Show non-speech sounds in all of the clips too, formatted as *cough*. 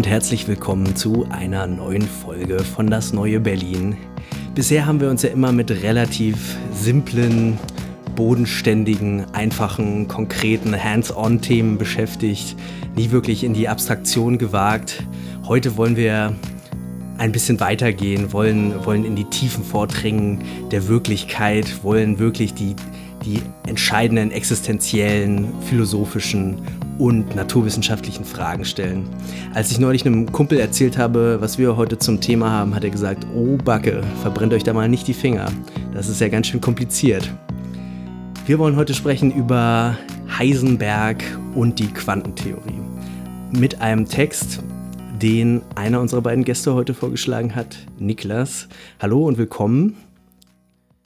Und herzlich willkommen zu einer neuen Folge von Das neue Berlin. Bisher haben wir uns ja immer mit relativ simplen, bodenständigen, einfachen, konkreten Hands-on-Themen beschäftigt, nie wirklich in die Abstraktion gewagt. Heute wollen wir ein bisschen weitergehen, wollen, wollen in die Tiefen vordringen der Wirklichkeit, wollen wirklich die, die entscheidenden existenziellen, philosophischen und naturwissenschaftlichen Fragen stellen. Als ich neulich einem Kumpel erzählt habe, was wir heute zum Thema haben, hat er gesagt, oh Backe, verbrennt euch da mal nicht die Finger. Das ist ja ganz schön kompliziert. Wir wollen heute sprechen über Heisenberg und die Quantentheorie. Mit einem Text, den einer unserer beiden Gäste heute vorgeschlagen hat, Niklas. Hallo und willkommen.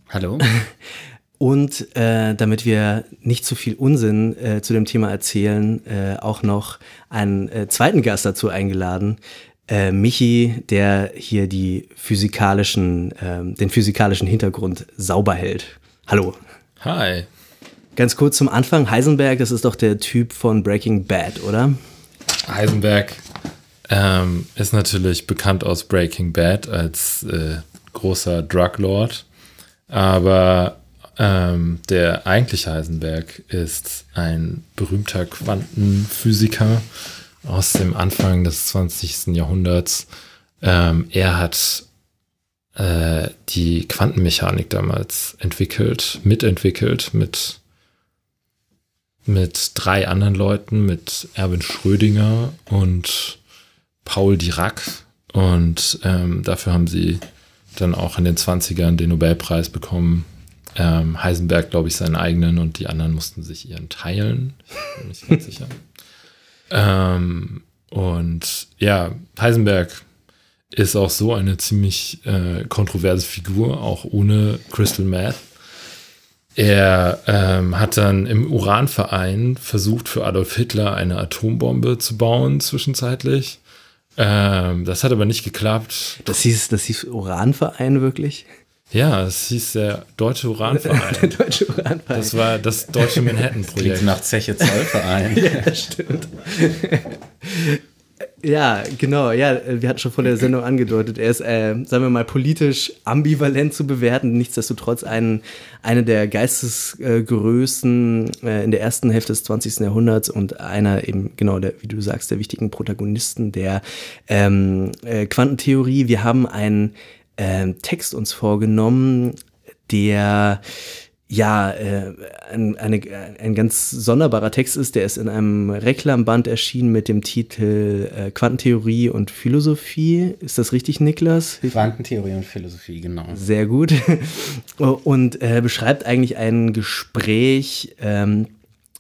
Hallo. *laughs* Und äh, damit wir nicht zu viel Unsinn äh, zu dem Thema erzählen, äh, auch noch einen äh, zweiten Gast dazu eingeladen. Äh, Michi, der hier die physikalischen, ähm, den physikalischen Hintergrund sauber hält. Hallo. Hi. Ganz kurz zum Anfang. Heisenberg, das ist doch der Typ von Breaking Bad, oder? Heisenberg ähm, ist natürlich bekannt aus Breaking Bad als äh, großer Druglord, aber ähm, der eigentliche Heisenberg ist ein berühmter Quantenphysiker aus dem Anfang des 20. Jahrhunderts. Ähm, er hat äh, die Quantenmechanik damals entwickelt, mitentwickelt mit, mit drei anderen Leuten, mit Erwin Schrödinger und Paul Dirac. Und ähm, dafür haben sie dann auch in den 20ern den Nobelpreis bekommen ähm, Heisenberg, glaube ich, seinen eigenen und die anderen mussten sich ihren teilen. Ich bin nicht ganz sicher. *laughs* Ähm, und ja, Heisenberg ist auch so eine ziemlich äh, kontroverse Figur, auch ohne Crystal Meth. Er ähm, hat dann im Uranverein versucht, für Adolf Hitler eine Atombombe zu bauen, zwischenzeitlich. Ähm, das hat aber nicht geklappt. Das hieß, das hieß Uranverein wirklich? Ja, es hieß der Deutsche Uranverein. *laughs* der Deutsche Uranverein. Das war das Deutsche Manhattan-Projekt. nach Zeche Zollverein. *laughs* ja, stimmt. *laughs* Ja, genau. Ja, wir hatten schon vor der Sendung angedeutet, er ist, äh, sagen wir mal, politisch ambivalent zu bewerten. Nichtsdestotrotz ein, eine der Geistesgrößen äh, in der ersten Hälfte des 20. Jahrhunderts und einer eben, genau, der, wie du sagst, der wichtigen Protagonisten der ähm, äh, Quantentheorie. Wir haben einen äh, Text uns vorgenommen, der ja, äh, ein, eine, ein ganz sonderbarer Text ist, der ist in einem Reklamband erschienen mit dem Titel äh, Quantentheorie und Philosophie. Ist das richtig, Niklas? Quantentheorie und Philosophie, genau. Sehr gut. *laughs* Und äh, beschreibt eigentlich ein Gespräch, ähm,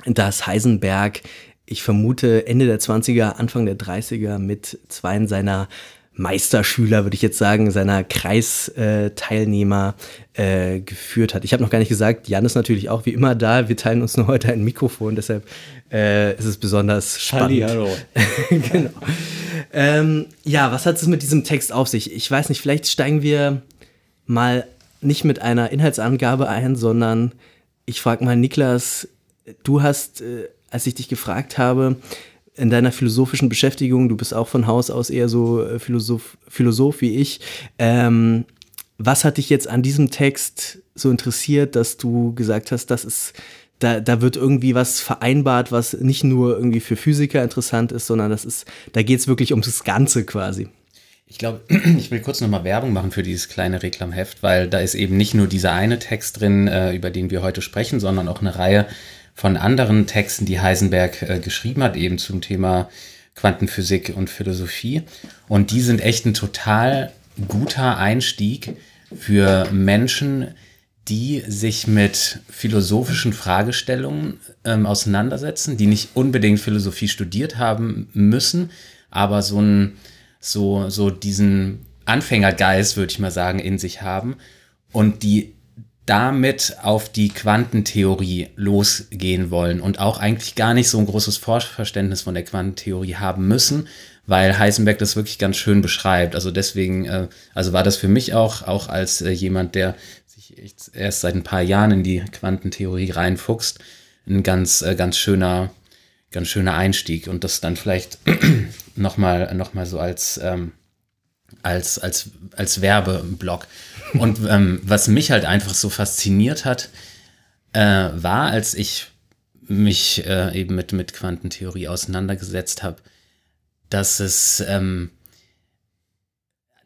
das Heisenberg, ich vermute, Ende der 20er, Anfang der 30er mit zwei seiner Meisterschüler, würde ich jetzt sagen, seiner Kreisteilnehmer äh, geführt hat. Ich habe noch gar nicht gesagt, Jan ist natürlich auch wie immer da. Wir teilen uns nur heute ein Mikrofon, deshalb äh, ist es besonders spannend. Hallo. *laughs* genau. Ähm, ja, was hat es mit diesem Text auf sich? Ich weiß nicht, vielleicht steigen wir mal nicht mit einer Inhaltsangabe ein, sondern ich frage mal Niklas, du hast, äh, als ich dich gefragt habe, in deiner philosophischen Beschäftigung, du bist auch von Haus aus eher so äh, Philosoph, Philosoph wie ich. Ähm, was hat dich jetzt an diesem Text so interessiert, dass du gesagt hast, das ist, da, da wird irgendwie was vereinbart, was nicht nur irgendwie für Physiker interessant ist, sondern das ist, da geht es wirklich ums Ganze quasi. Ich glaube, *clears throat* ich will kurz nochmal Werbung machen für dieses kleine Reklamheft, weil da ist eben nicht nur dieser eine Text drin, äh, über den wir heute sprechen, sondern auch eine Reihe von anderen Texten, die Heisenberg äh, geschrieben hat, eben zum Thema Quantenphysik und Philosophie. Und die sind echt ein total guter Einstieg für Menschen, die sich mit philosophischen Fragestellungen ähm, auseinandersetzen, die nicht unbedingt Philosophie studiert haben müssen, aber so ein so, so diesen Anfängergeist, würde ich mal sagen, in sich haben und die damit auf die Quantentheorie losgehen wollen und auch eigentlich gar nicht so ein großes Vorverständnis von der Quantentheorie haben müssen, weil Heisenberg das wirklich ganz schön beschreibt. Also deswegen, äh, also war das für mich auch, auch als äh, jemand, der sich erst seit ein paar Jahren in die Quantentheorie reinfuchst, ein ganz, äh, ganz schöner, ganz schöner Einstieg und das dann vielleicht *clears throat* nochmal, noch mal so als, ähm, als, als, als Werbeblock. *laughs* Und ähm, was mich halt einfach so fasziniert hat, äh, war, als ich mich äh, eben mit, mit Quantentheorie auseinandergesetzt habe, dass es ähm,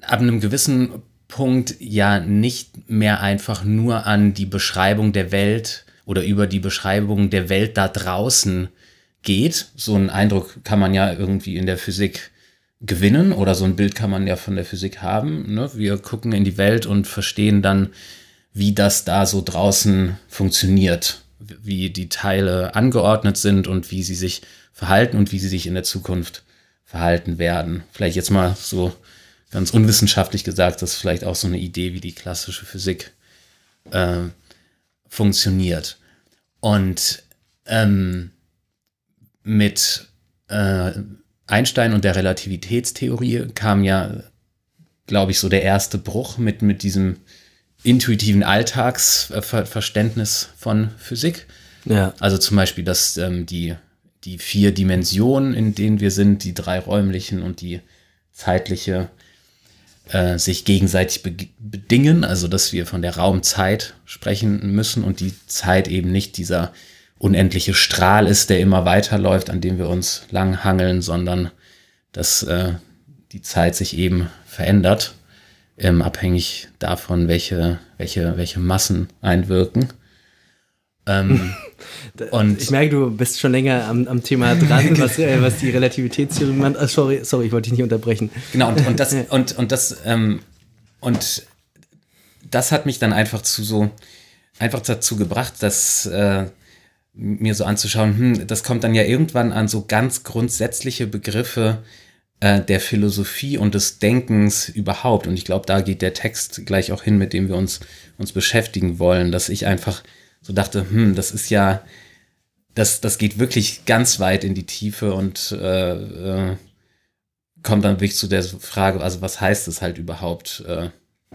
ab einem gewissen Punkt ja nicht mehr einfach nur an die Beschreibung der Welt oder über die Beschreibung der Welt da draußen geht. So einen Eindruck kann man ja irgendwie in der Physik gewinnen oder so ein Bild kann man ja von der Physik haben. Ne? Wir gucken in die Welt und verstehen dann, wie das da so draußen funktioniert, wie die Teile angeordnet sind und wie sie sich verhalten und wie sie sich in der Zukunft verhalten werden. Vielleicht jetzt mal so ganz unwissenschaftlich gesagt, das ist vielleicht auch so eine Idee, wie die klassische Physik äh, funktioniert. Und ähm, mit äh, Einstein und der Relativitätstheorie kam ja, glaube ich, so der erste Bruch mit, mit diesem intuitiven Alltagsverständnis von Physik. Ja. Also zum Beispiel, dass ähm, die, die vier Dimensionen, in denen wir sind, die drei räumlichen und die zeitliche, äh, sich gegenseitig be bedingen. Also dass wir von der Raumzeit sprechen müssen und die Zeit eben nicht dieser unendliche Strahl ist, der immer weiterläuft, an dem wir uns lang hangeln, sondern dass äh, die Zeit sich eben verändert, ähm, abhängig davon, welche, welche, welche Massen einwirken. Ähm, *laughs* und ich merke, du bist schon länger am, am Thema dran, *laughs* was, äh, was die Relativitätstheorie meint. Oh, sorry, sorry, ich wollte dich nicht unterbrechen. Genau, und, und das, *laughs* und, und das, ähm, und das hat mich dann einfach zu so, einfach dazu gebracht, dass äh, mir so anzuschauen, hm, das kommt dann ja irgendwann an so ganz grundsätzliche Begriffe äh, der Philosophie und des Denkens überhaupt. Und ich glaube, da geht der Text gleich auch hin, mit dem wir uns, uns beschäftigen wollen, dass ich einfach so dachte, hm, das ist ja, das, das geht wirklich ganz weit in die Tiefe und äh, äh, kommt dann wirklich zu der Frage, also was heißt es halt überhaupt äh,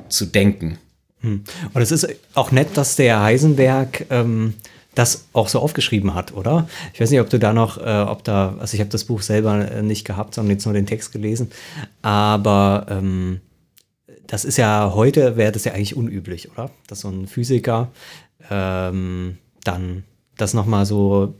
zu denken? Hm. Und es ist auch nett, dass der Heisenberg ähm, das auch so aufgeschrieben hat, oder? Ich weiß nicht, ob du da noch, äh, ob da, also ich habe das Buch selber äh, nicht gehabt, sondern jetzt nur den Text gelesen, aber ähm, das ist ja heute, wäre das ja eigentlich unüblich, oder? Dass so ein Physiker ähm, dann das nochmal so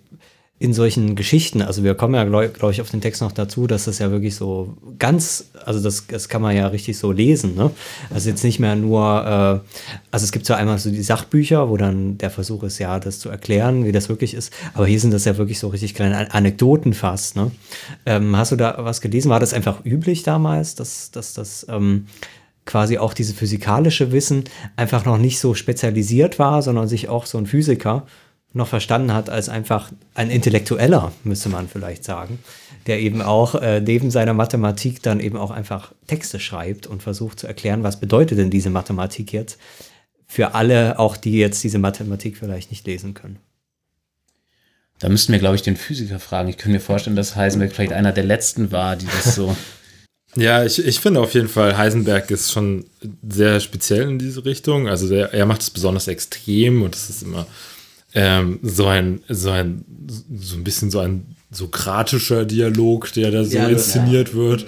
in solchen Geschichten, also wir kommen ja, glaube glaub ich, auf den Text noch dazu, dass das ja wirklich so ganz, also das, das kann man ja richtig so lesen, ne? Also jetzt nicht mehr nur, äh, also es gibt so einmal so die Sachbücher, wo dann der Versuch ist, ja, das zu erklären, wie das wirklich ist, aber hier sind das ja wirklich so richtig kleine Anekdoten fast, ne? Ähm, hast du da was gelesen? War das einfach üblich damals, dass, dass das ähm, quasi auch diese physikalische Wissen einfach noch nicht so spezialisiert war, sondern sich auch so ein Physiker noch verstanden hat als einfach ein Intellektueller, müsste man vielleicht sagen, der eben auch äh, neben seiner Mathematik dann eben auch einfach Texte schreibt und versucht zu erklären, was bedeutet denn diese Mathematik jetzt für alle, auch die jetzt diese Mathematik vielleicht nicht lesen können. Da müssten wir, glaube ich, den Physiker fragen. Ich könnte mir vorstellen, dass Heisenberg vielleicht einer der letzten war, die das so. *laughs* Ja, ich, ich finde auf jeden Fall, Heisenberg ist schon sehr speziell in diese Richtung. Also der, er macht es besonders extrem und es ist immer ähm, so ein, so ein, so ein bisschen so ein sokratischer Dialog, der da so ja, inszeniert ja. wird,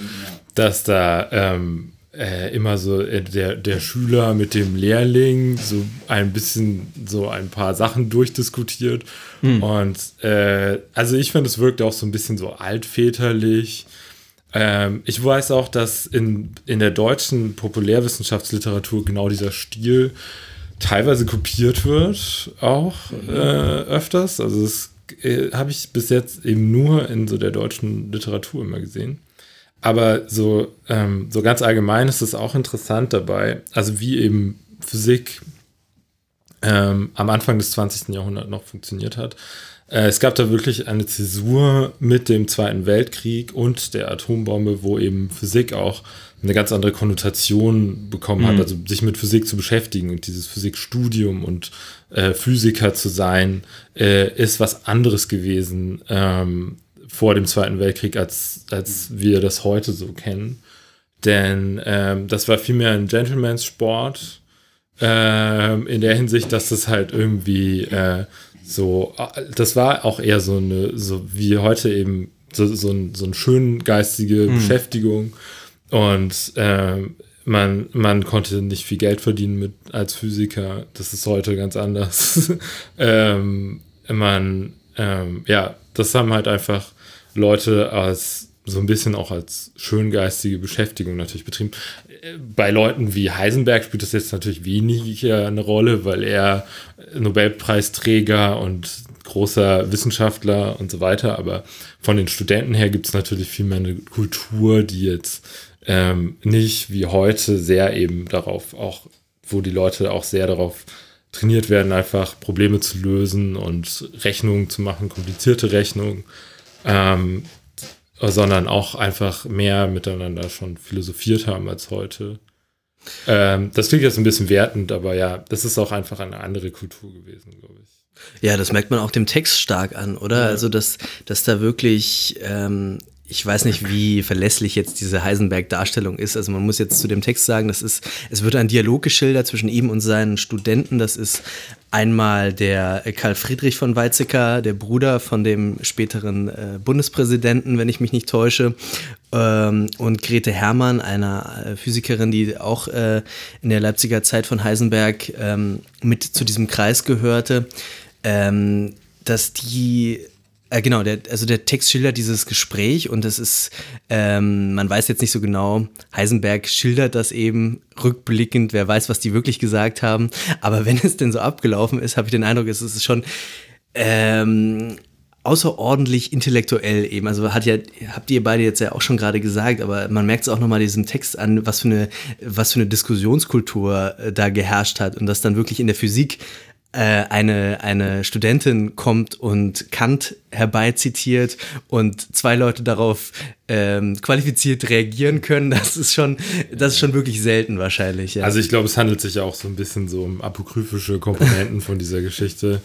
dass da ähm, äh, immer so äh, der, der Schüler mit dem Lehrling so ein bisschen so ein paar Sachen durchdiskutiert. Hm. Und äh, also ich finde, es wirkt auch so ein bisschen so altväterlich. Ähm, ich weiß auch, dass in, in der deutschen Populärwissenschaftsliteratur genau dieser Stil teilweise kopiert wird, auch äh, öfters. Also das äh, habe ich bis jetzt eben nur in so der deutschen Literatur immer gesehen. Aber so, ähm, so ganz allgemein ist es auch interessant dabei, also wie eben Physik ähm, am Anfang des 20. Jahrhunderts noch funktioniert hat. Äh, es gab da wirklich eine Zäsur mit dem Zweiten Weltkrieg und der Atombombe, wo eben Physik auch eine ganz andere Konnotation bekommen mhm. hat, also sich mit Physik zu beschäftigen und dieses Physikstudium und äh, Physiker zu sein, äh, ist was anderes gewesen ähm, vor dem Zweiten Weltkrieg, als, als wir das heute so kennen. Denn ähm, das war vielmehr ein Gentleman's Sport ähm, in der Hinsicht, dass das halt irgendwie äh, so, das war auch eher so eine, so wie heute eben so, so, ein, so eine schön geistige mhm. Beschäftigung und ähm, man, man konnte nicht viel Geld verdienen mit, als Physiker. Das ist heute ganz anders. *laughs* ähm, man, ähm, ja, das haben halt einfach Leute als so ein bisschen auch als schöngeistige Beschäftigung natürlich betrieben. Bei Leuten wie Heisenberg spielt das jetzt natürlich weniger eine Rolle, weil er Nobelpreisträger und großer Wissenschaftler und so weiter, aber von den Studenten her gibt es natürlich viel mehr eine Kultur, die jetzt ähm, nicht wie heute sehr eben darauf auch, wo die Leute auch sehr darauf trainiert werden, einfach Probleme zu lösen und Rechnungen zu machen, komplizierte Rechnungen. Ähm, sondern auch einfach mehr miteinander schon philosophiert haben als heute. Ähm, das klingt jetzt ein bisschen wertend, aber ja, das ist auch einfach eine andere Kultur gewesen, glaube ich. Ja, das merkt man auch dem Text stark an, oder? Ja. Also, dass, dass da wirklich ähm, ich weiß nicht, wie verlässlich jetzt diese Heisenberg-Darstellung ist. Also man muss jetzt zu dem Text sagen, das ist, es wird ein Dialog geschildert zwischen ihm und seinen Studenten. Das ist einmal der Karl Friedrich von Weizsäcker, der Bruder von dem späteren äh, Bundespräsidenten, wenn ich mich nicht täusche, ähm, und Grete Hermann, einer äh, Physikerin, die auch äh, in der Leipziger Zeit von Heisenberg ähm, mit zu diesem Kreis gehörte, ähm, dass die äh, genau, der, also der Text schildert dieses Gespräch und das ist, ähm, man weiß jetzt nicht so genau, Heisenberg schildert das eben rückblickend, wer weiß, was die wirklich gesagt haben. Aber wenn es denn so abgelaufen ist, habe ich den Eindruck, es ist schon ähm, außerordentlich intellektuell eben. Also hat ja, habt ihr beide jetzt ja auch schon gerade gesagt, aber man merkt es auch nochmal diesem Text an, was für eine, was für eine Diskussionskultur äh, da geherrscht hat und dass dann wirklich in der Physik eine, eine Studentin kommt und Kant herbeizitiert und zwei Leute darauf ähm, qualifiziert reagieren können, *laughs* das ist schon, das ist schon wirklich selten wahrscheinlich. Ja. Also ich glaube, es handelt sich ja auch so ein bisschen so um apokryphische Komponenten von dieser Geschichte,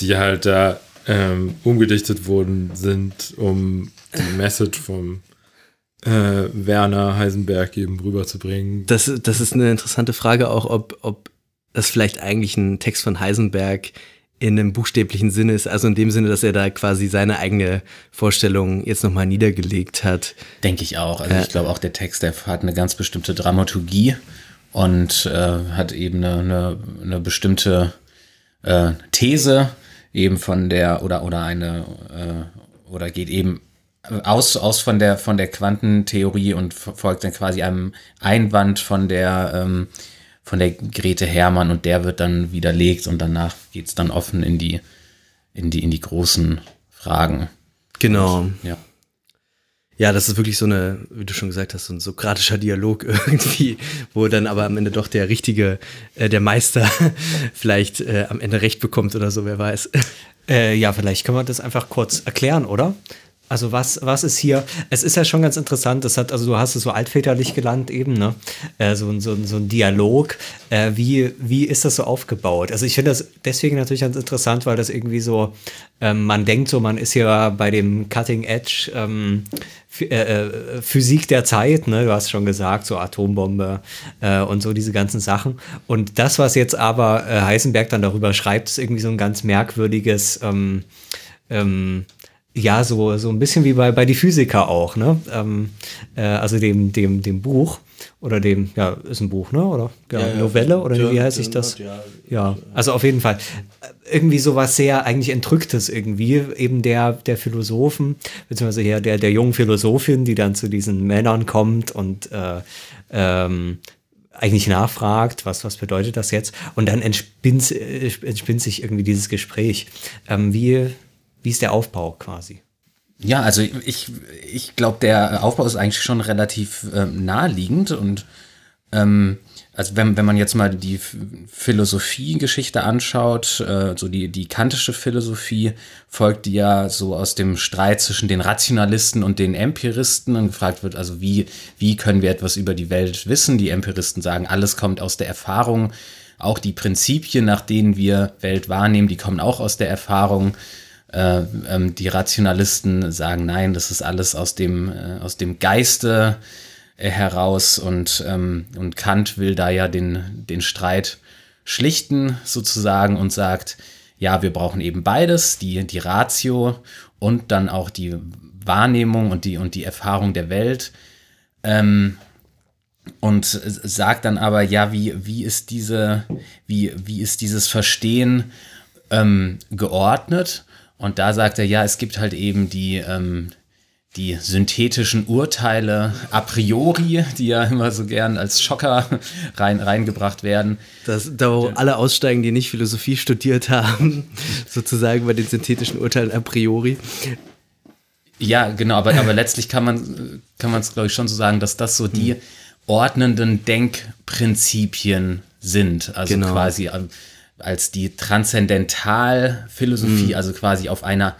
die halt da ähm, umgedichtet worden sind, um die Message vom äh, Werner Heisenberg eben rüberzubringen. Das, das ist eine interessante Frage auch, ob, ob das vielleicht eigentlich ein Text von Heisenberg in einem buchstäblichen Sinne ist, also in dem Sinne, dass er da quasi seine eigene Vorstellung jetzt nochmal niedergelegt hat. Denke ich auch. Also ja. ich glaube auch der Text, der hat eine ganz bestimmte Dramaturgie und äh, hat eben eine, eine, eine bestimmte äh, These eben von der oder oder eine äh, oder geht eben aus, aus von der von der Quantentheorie und folgt dann quasi einem Einwand von der ähm, von der Grete Hermann und der wird dann widerlegt und danach geht es dann offen in die, in die, in die großen Fragen. Genau. Und, ja. Ja, das ist wirklich so eine, wie du schon gesagt hast, so ein sokratischer Dialog *laughs* irgendwie, wo dann aber am Ende doch der richtige, äh, der Meister *laughs* vielleicht äh, am Ende recht bekommt oder so, wer weiß. Äh, ja, vielleicht können wir das einfach kurz erklären, oder? Also was, was ist hier? Es ist ja schon ganz interessant, das hat, also du hast es so altväterlich gelernt eben, ne? Äh, so, so, so ein Dialog. Äh, wie, wie ist das so aufgebaut? Also ich finde das deswegen natürlich ganz interessant, weil das irgendwie so, ähm, man denkt so, man ist ja bei dem Cutting Edge ähm, äh, äh, Physik der Zeit, ne? Du hast schon gesagt, so Atombombe äh, und so diese ganzen Sachen. Und das, was jetzt aber äh, Heisenberg dann darüber schreibt, ist irgendwie so ein ganz merkwürdiges ähm, ähm, ja, so, so ein bisschen wie bei, bei die Physiker auch, ne? Ähm, äh, also dem, dem, dem Buch oder dem, ja, ist ein Buch, ne? Oder ja, ja, Novelle oder ja, wie heißt sich das? Ja, ja, also auf jeden Fall. Irgendwie sowas sehr eigentlich Entrücktes irgendwie, eben der, der Philosophen, beziehungsweise hier der, der jungen Philosophin, die dann zu diesen Männern kommt und äh, ähm, eigentlich nachfragt, was, was bedeutet das jetzt? Und dann entspinnt, äh, entspinnt sich irgendwie dieses Gespräch. Ähm, wie, wie ist der Aufbau quasi? Ja, also ich, ich glaube, der Aufbau ist eigentlich schon relativ ähm, naheliegend und ähm, also wenn, wenn man jetzt mal die Philosophiegeschichte anschaut, äh, so die, die kantische Philosophie folgt ja so aus dem Streit zwischen den Rationalisten und den Empiristen und gefragt wird, also wie, wie können wir etwas über die Welt wissen? Die Empiristen sagen, alles kommt aus der Erfahrung, auch die Prinzipien, nach denen wir Welt wahrnehmen, die kommen auch aus der Erfahrung. Äh, ähm, die Rationalisten sagen, nein, das ist alles aus dem, äh, aus dem Geiste äh, heraus und, ähm, und Kant will da ja den, den Streit schlichten sozusagen und sagt, ja, wir brauchen eben beides, die, die Ratio und dann auch die Wahrnehmung und die, und die Erfahrung der Welt. Ähm, und sagt dann aber, ja, wie, wie ist diese, wie, wie ist dieses Verstehen ähm, geordnet? Und da sagt er, ja, es gibt halt eben die, ähm, die synthetischen Urteile a priori, die ja immer so gern als Schocker *laughs* rein, reingebracht werden. Das, da wo alle aussteigen, die nicht Philosophie studiert haben, *laughs* sozusagen bei den synthetischen Urteilen a priori. Ja, genau, aber, aber letztlich kann man es, glaube ich, schon so sagen, dass das so die hm. ordnenden Denkprinzipien sind. Also genau. quasi als die Transzendentalphilosophie, hm. also quasi auf einer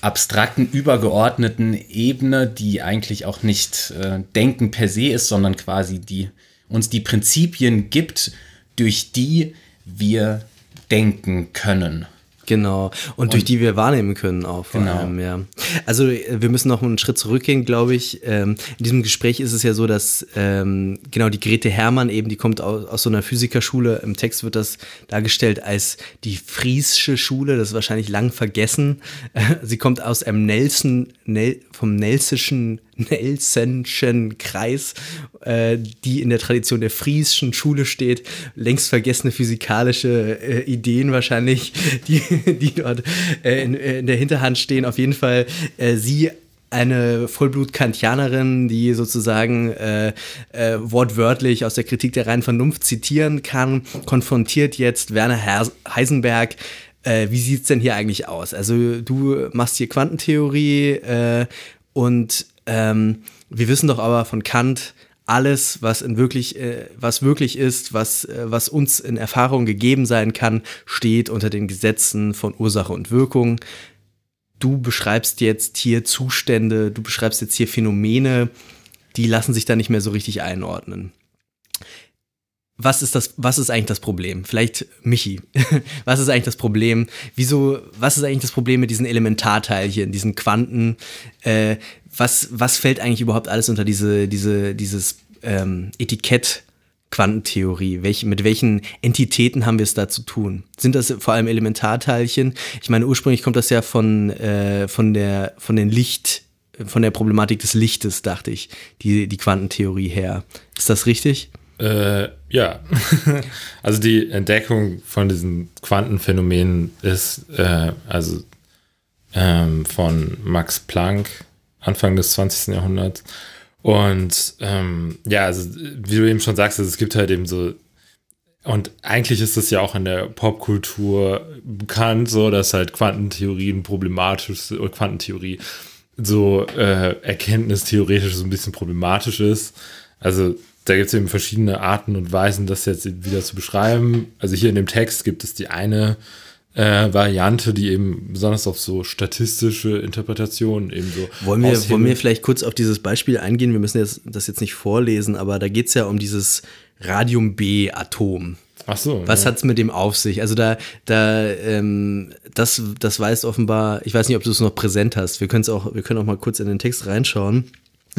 abstrakten, übergeordneten Ebene, die eigentlich auch nicht äh, Denken per se ist, sondern quasi die uns die Prinzipien gibt, durch die wir denken können. Genau. Und, und, durch die wir wahrnehmen können auch. Vor genau. Allem, ja. Also äh, wir müssen noch einen Schritt zurückgehen, glaube ich. Ähm, in diesem Gespräch ist es ja so, dass ähm, genau die Grete Hermann eben, die kommt aus, aus, so einer Physikerschule. Im Text wird das dargestellt als die Friesische Schule. Das ist wahrscheinlich lang vergessen. *laughs* sie kommt aus einem Nelson, Nel, vom Nelsischen Nelsonschen Kreis, äh, die in der Tradition der friesischen Schule steht. Längst vergessene physikalische äh, Ideen wahrscheinlich, *laughs* die, die dort äh, in, in, der Hinterhand stehen. Auf jeden Fall äh, sie eine Vollblut-Kantianerin, die sozusagen äh, äh, wortwörtlich aus der Kritik der reinen Vernunft zitieren kann, konfrontiert jetzt Werner Heisenberg. Äh, wie sieht es denn hier eigentlich aus? Also du machst hier Quantentheorie äh, und ähm, wir wissen doch aber von Kant, alles, was in wirklich, äh, was wirklich ist, was, äh, was uns in Erfahrung gegeben sein kann, steht unter den Gesetzen von Ursache und Wirkung. Du beschreibst jetzt hier Zustände, du beschreibst jetzt hier Phänomene, die lassen sich da nicht mehr so richtig einordnen was ist das, was ist eigentlich das Problem? Vielleicht Michi, *laughs* was ist eigentlich das Problem? Wieso, was ist eigentlich das Problem mit diesen Elementarteilchen, diesen Quanten? Äh, was, was fällt eigentlich überhaupt alles unter diese, diese, dieses ähm, Etikett Quantentheorie? Welch, mit welchen Entitäten haben wir es da zu tun? Sind das vor allem Elementarteilchen? Ich meine, ursprünglich kommt das ja von, äh, von der, von den Licht, von der Problematik des Lichtes, dachte ich, die, die Quantentheorie her. Ist das richtig? Äh, ja, *laughs* also die Entdeckung von diesen Quantenphänomenen ist äh, also ähm, von Max Planck Anfang des 20. Jahrhunderts. Und ähm, ja, also wie du eben schon sagst, also es gibt halt eben so und eigentlich ist das ja auch in der Popkultur bekannt, so dass halt Quantentheorien problematisch oder Quantentheorie so äh, erkenntnistheoretisch so ein bisschen problematisch ist. Also da gibt es eben verschiedene Arten und Weisen, das jetzt wieder zu beschreiben. Also hier in dem Text gibt es die eine äh, Variante, die eben besonders auf so statistische Interpretationen eben so. Wollen wir, wollen wir vielleicht kurz auf dieses Beispiel eingehen? Wir müssen jetzt, das jetzt nicht vorlesen, aber da geht es ja um dieses Radium-B-Atom. Ach so. Was ja. hat es mit dem auf sich? Also da, da, ähm, das, das weiß offenbar, ich weiß nicht, ob du es noch präsent hast. Wir, auch, wir können auch mal kurz in den Text reinschauen.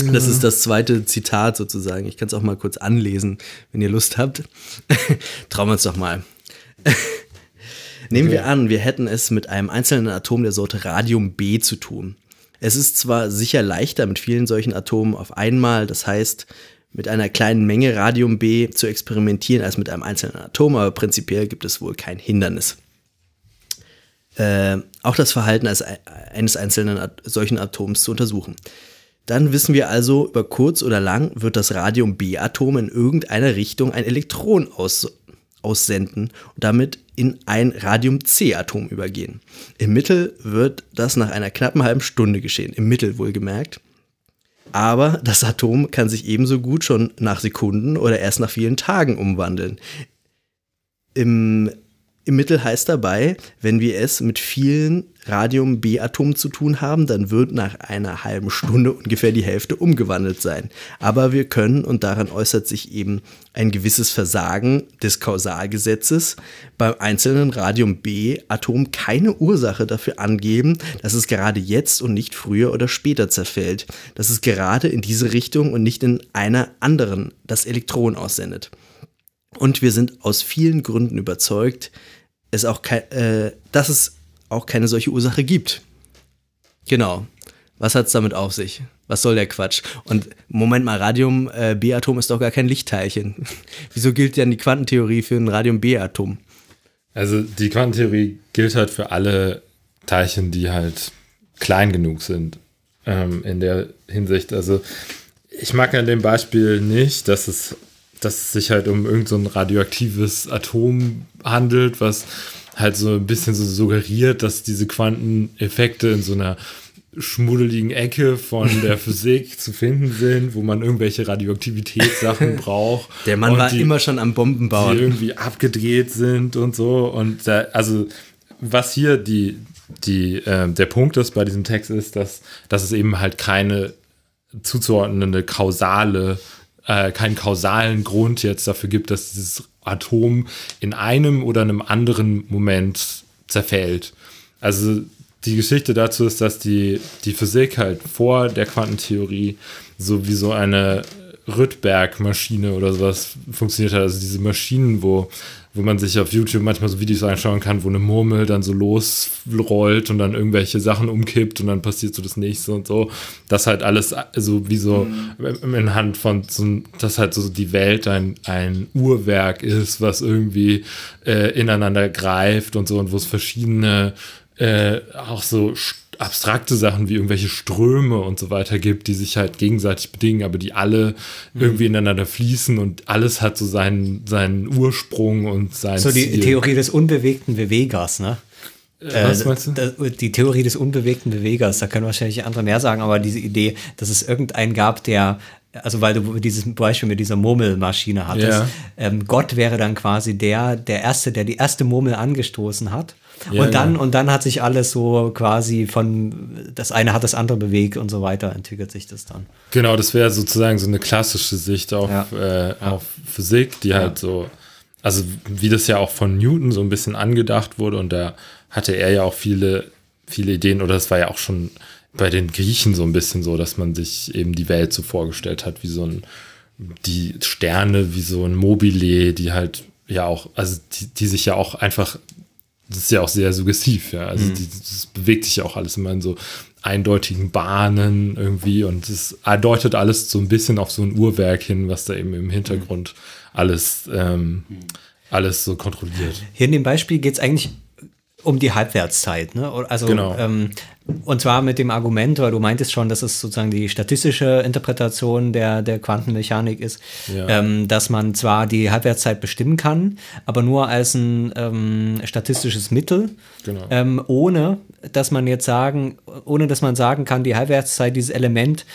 Das ist das zweite Zitat sozusagen. Ich kann es auch mal kurz anlesen, wenn ihr Lust habt. *laughs* Trauen wir uns doch mal. *laughs* Nehmen okay. wir an, wir hätten es mit einem einzelnen Atom der Sorte Radium B zu tun. Es ist zwar sicher leichter, mit vielen solchen Atomen auf einmal, das heißt, mit einer kleinen Menge Radium B zu experimentieren als mit einem einzelnen Atom, aber prinzipiell gibt es wohl kein Hindernis. Äh, auch das Verhalten eines einzelnen solchen Atoms zu untersuchen. Dann wissen wir also, über kurz oder lang wird das Radium-B-Atom in irgendeiner Richtung ein Elektron aus, aussenden und damit in ein Radium-C-Atom übergehen. Im Mittel wird das nach einer knappen halben Stunde geschehen. Im Mittel wohlgemerkt. Aber das Atom kann sich ebenso gut schon nach Sekunden oder erst nach vielen Tagen umwandeln. Im, im Mittel heißt dabei, wenn wir es mit vielen Radium-B-Atomen zu tun haben, dann wird nach einer halben Stunde ungefähr die Hälfte umgewandelt sein. Aber wir können, und daran äußert sich eben ein gewisses Versagen des Kausalgesetzes, beim einzelnen Radium-B-Atom keine Ursache dafür angeben, dass es gerade jetzt und nicht früher oder später zerfällt, dass es gerade in diese Richtung und nicht in einer anderen das Elektron aussendet. Und wir sind aus vielen Gründen überzeugt, es auch äh, dass es auch keine solche Ursache gibt. Genau. Was hat es damit auf sich? Was soll der Quatsch? Und Moment mal, Radium-B-Atom äh, ist doch gar kein Lichtteilchen. *laughs* Wieso gilt denn die Quantentheorie für ein Radium-B-Atom? Also die Quantentheorie gilt halt für alle Teilchen, die halt klein genug sind ähm, in der Hinsicht. Also ich mag an dem Beispiel nicht, dass es, dass es sich halt um irgendein so radioaktives Atom handelt, was halt so ein bisschen so suggeriert, dass diese Quanteneffekte in so einer schmuddeligen Ecke von der *laughs* Physik zu finden sind, wo man irgendwelche Radioaktivitätssachen *laughs* braucht. Der Mann war die, immer schon am Bombenbau. Die irgendwie abgedreht sind und so. Und da, also, was hier die, die, äh, der Punkt ist bei diesem Text ist, dass, dass es eben halt keine zuzuordnende kausale, äh, keinen kausalen Grund jetzt dafür gibt, dass dieses Atom in einem oder einem anderen Moment zerfällt. Also die Geschichte dazu ist, dass die, die Physik halt vor der Quantentheorie so wie so eine Rydberg-Maschine oder sowas funktioniert hat. Also diese Maschinen, wo wo man sich auf YouTube manchmal so Videos anschauen kann, wo eine Murmel dann so losrollt und dann irgendwelche Sachen umkippt und dann passiert so das nächste und so. Das halt alles so wie so mhm. in Hand von so, dass halt so die Welt ein, ein Uhrwerk ist, was irgendwie äh, ineinander greift und so und wo es verschiedene äh, auch so abstrakte Sachen wie irgendwelche Ströme und so weiter gibt, die sich halt gegenseitig bedingen, aber die alle mhm. irgendwie ineinander fließen und alles hat so seinen, seinen Ursprung und sein So die Ziel. Theorie des unbewegten Bewegers, ne? Äh, Was meinst du? Die Theorie des unbewegten Bewegers, da können wahrscheinlich andere mehr sagen, aber diese Idee, dass es irgendeinen gab, der also weil du dieses Beispiel mit dieser Murmelmaschine hattest, ja. ähm, Gott wäre dann quasi der, der Erste, der die erste Murmel angestoßen hat. Ja, und dann, ja. und dann hat sich alles so quasi von, das eine hat das andere bewegt und so weiter, entwickelt sich das dann. Genau, das wäre sozusagen so eine klassische Sicht auf, äh, auf Physik, die halt so, also wie das ja auch von Newton so ein bisschen angedacht wurde und da hatte er ja auch viele, viele Ideen oder das war ja auch schon bei den Griechen so ein bisschen so, dass man sich eben die Welt so vorgestellt hat, wie so ein, die Sterne, wie so ein Mobile, die halt ja auch, also die, die sich ja auch einfach, das ist ja auch sehr suggestiv, ja. Also mhm. die, das bewegt sich ja auch alles immer in so eindeutigen Bahnen irgendwie und es deutet alles so ein bisschen auf so ein Uhrwerk hin, was da eben im Hintergrund alles, ähm, alles so kontrolliert. Hier in dem Beispiel geht es eigentlich um die Halbwertszeit. Ne? Also, genau. ähm, und zwar mit dem Argument, weil du meintest schon, dass es sozusagen die statistische Interpretation der, der Quantenmechanik ist, ja. ähm, dass man zwar die Halbwertszeit bestimmen kann, aber nur als ein ähm, statistisches Mittel, genau. Ähm, ohne dass man jetzt sagen, ohne dass man sagen kann, die Halbwertszeit dieses Element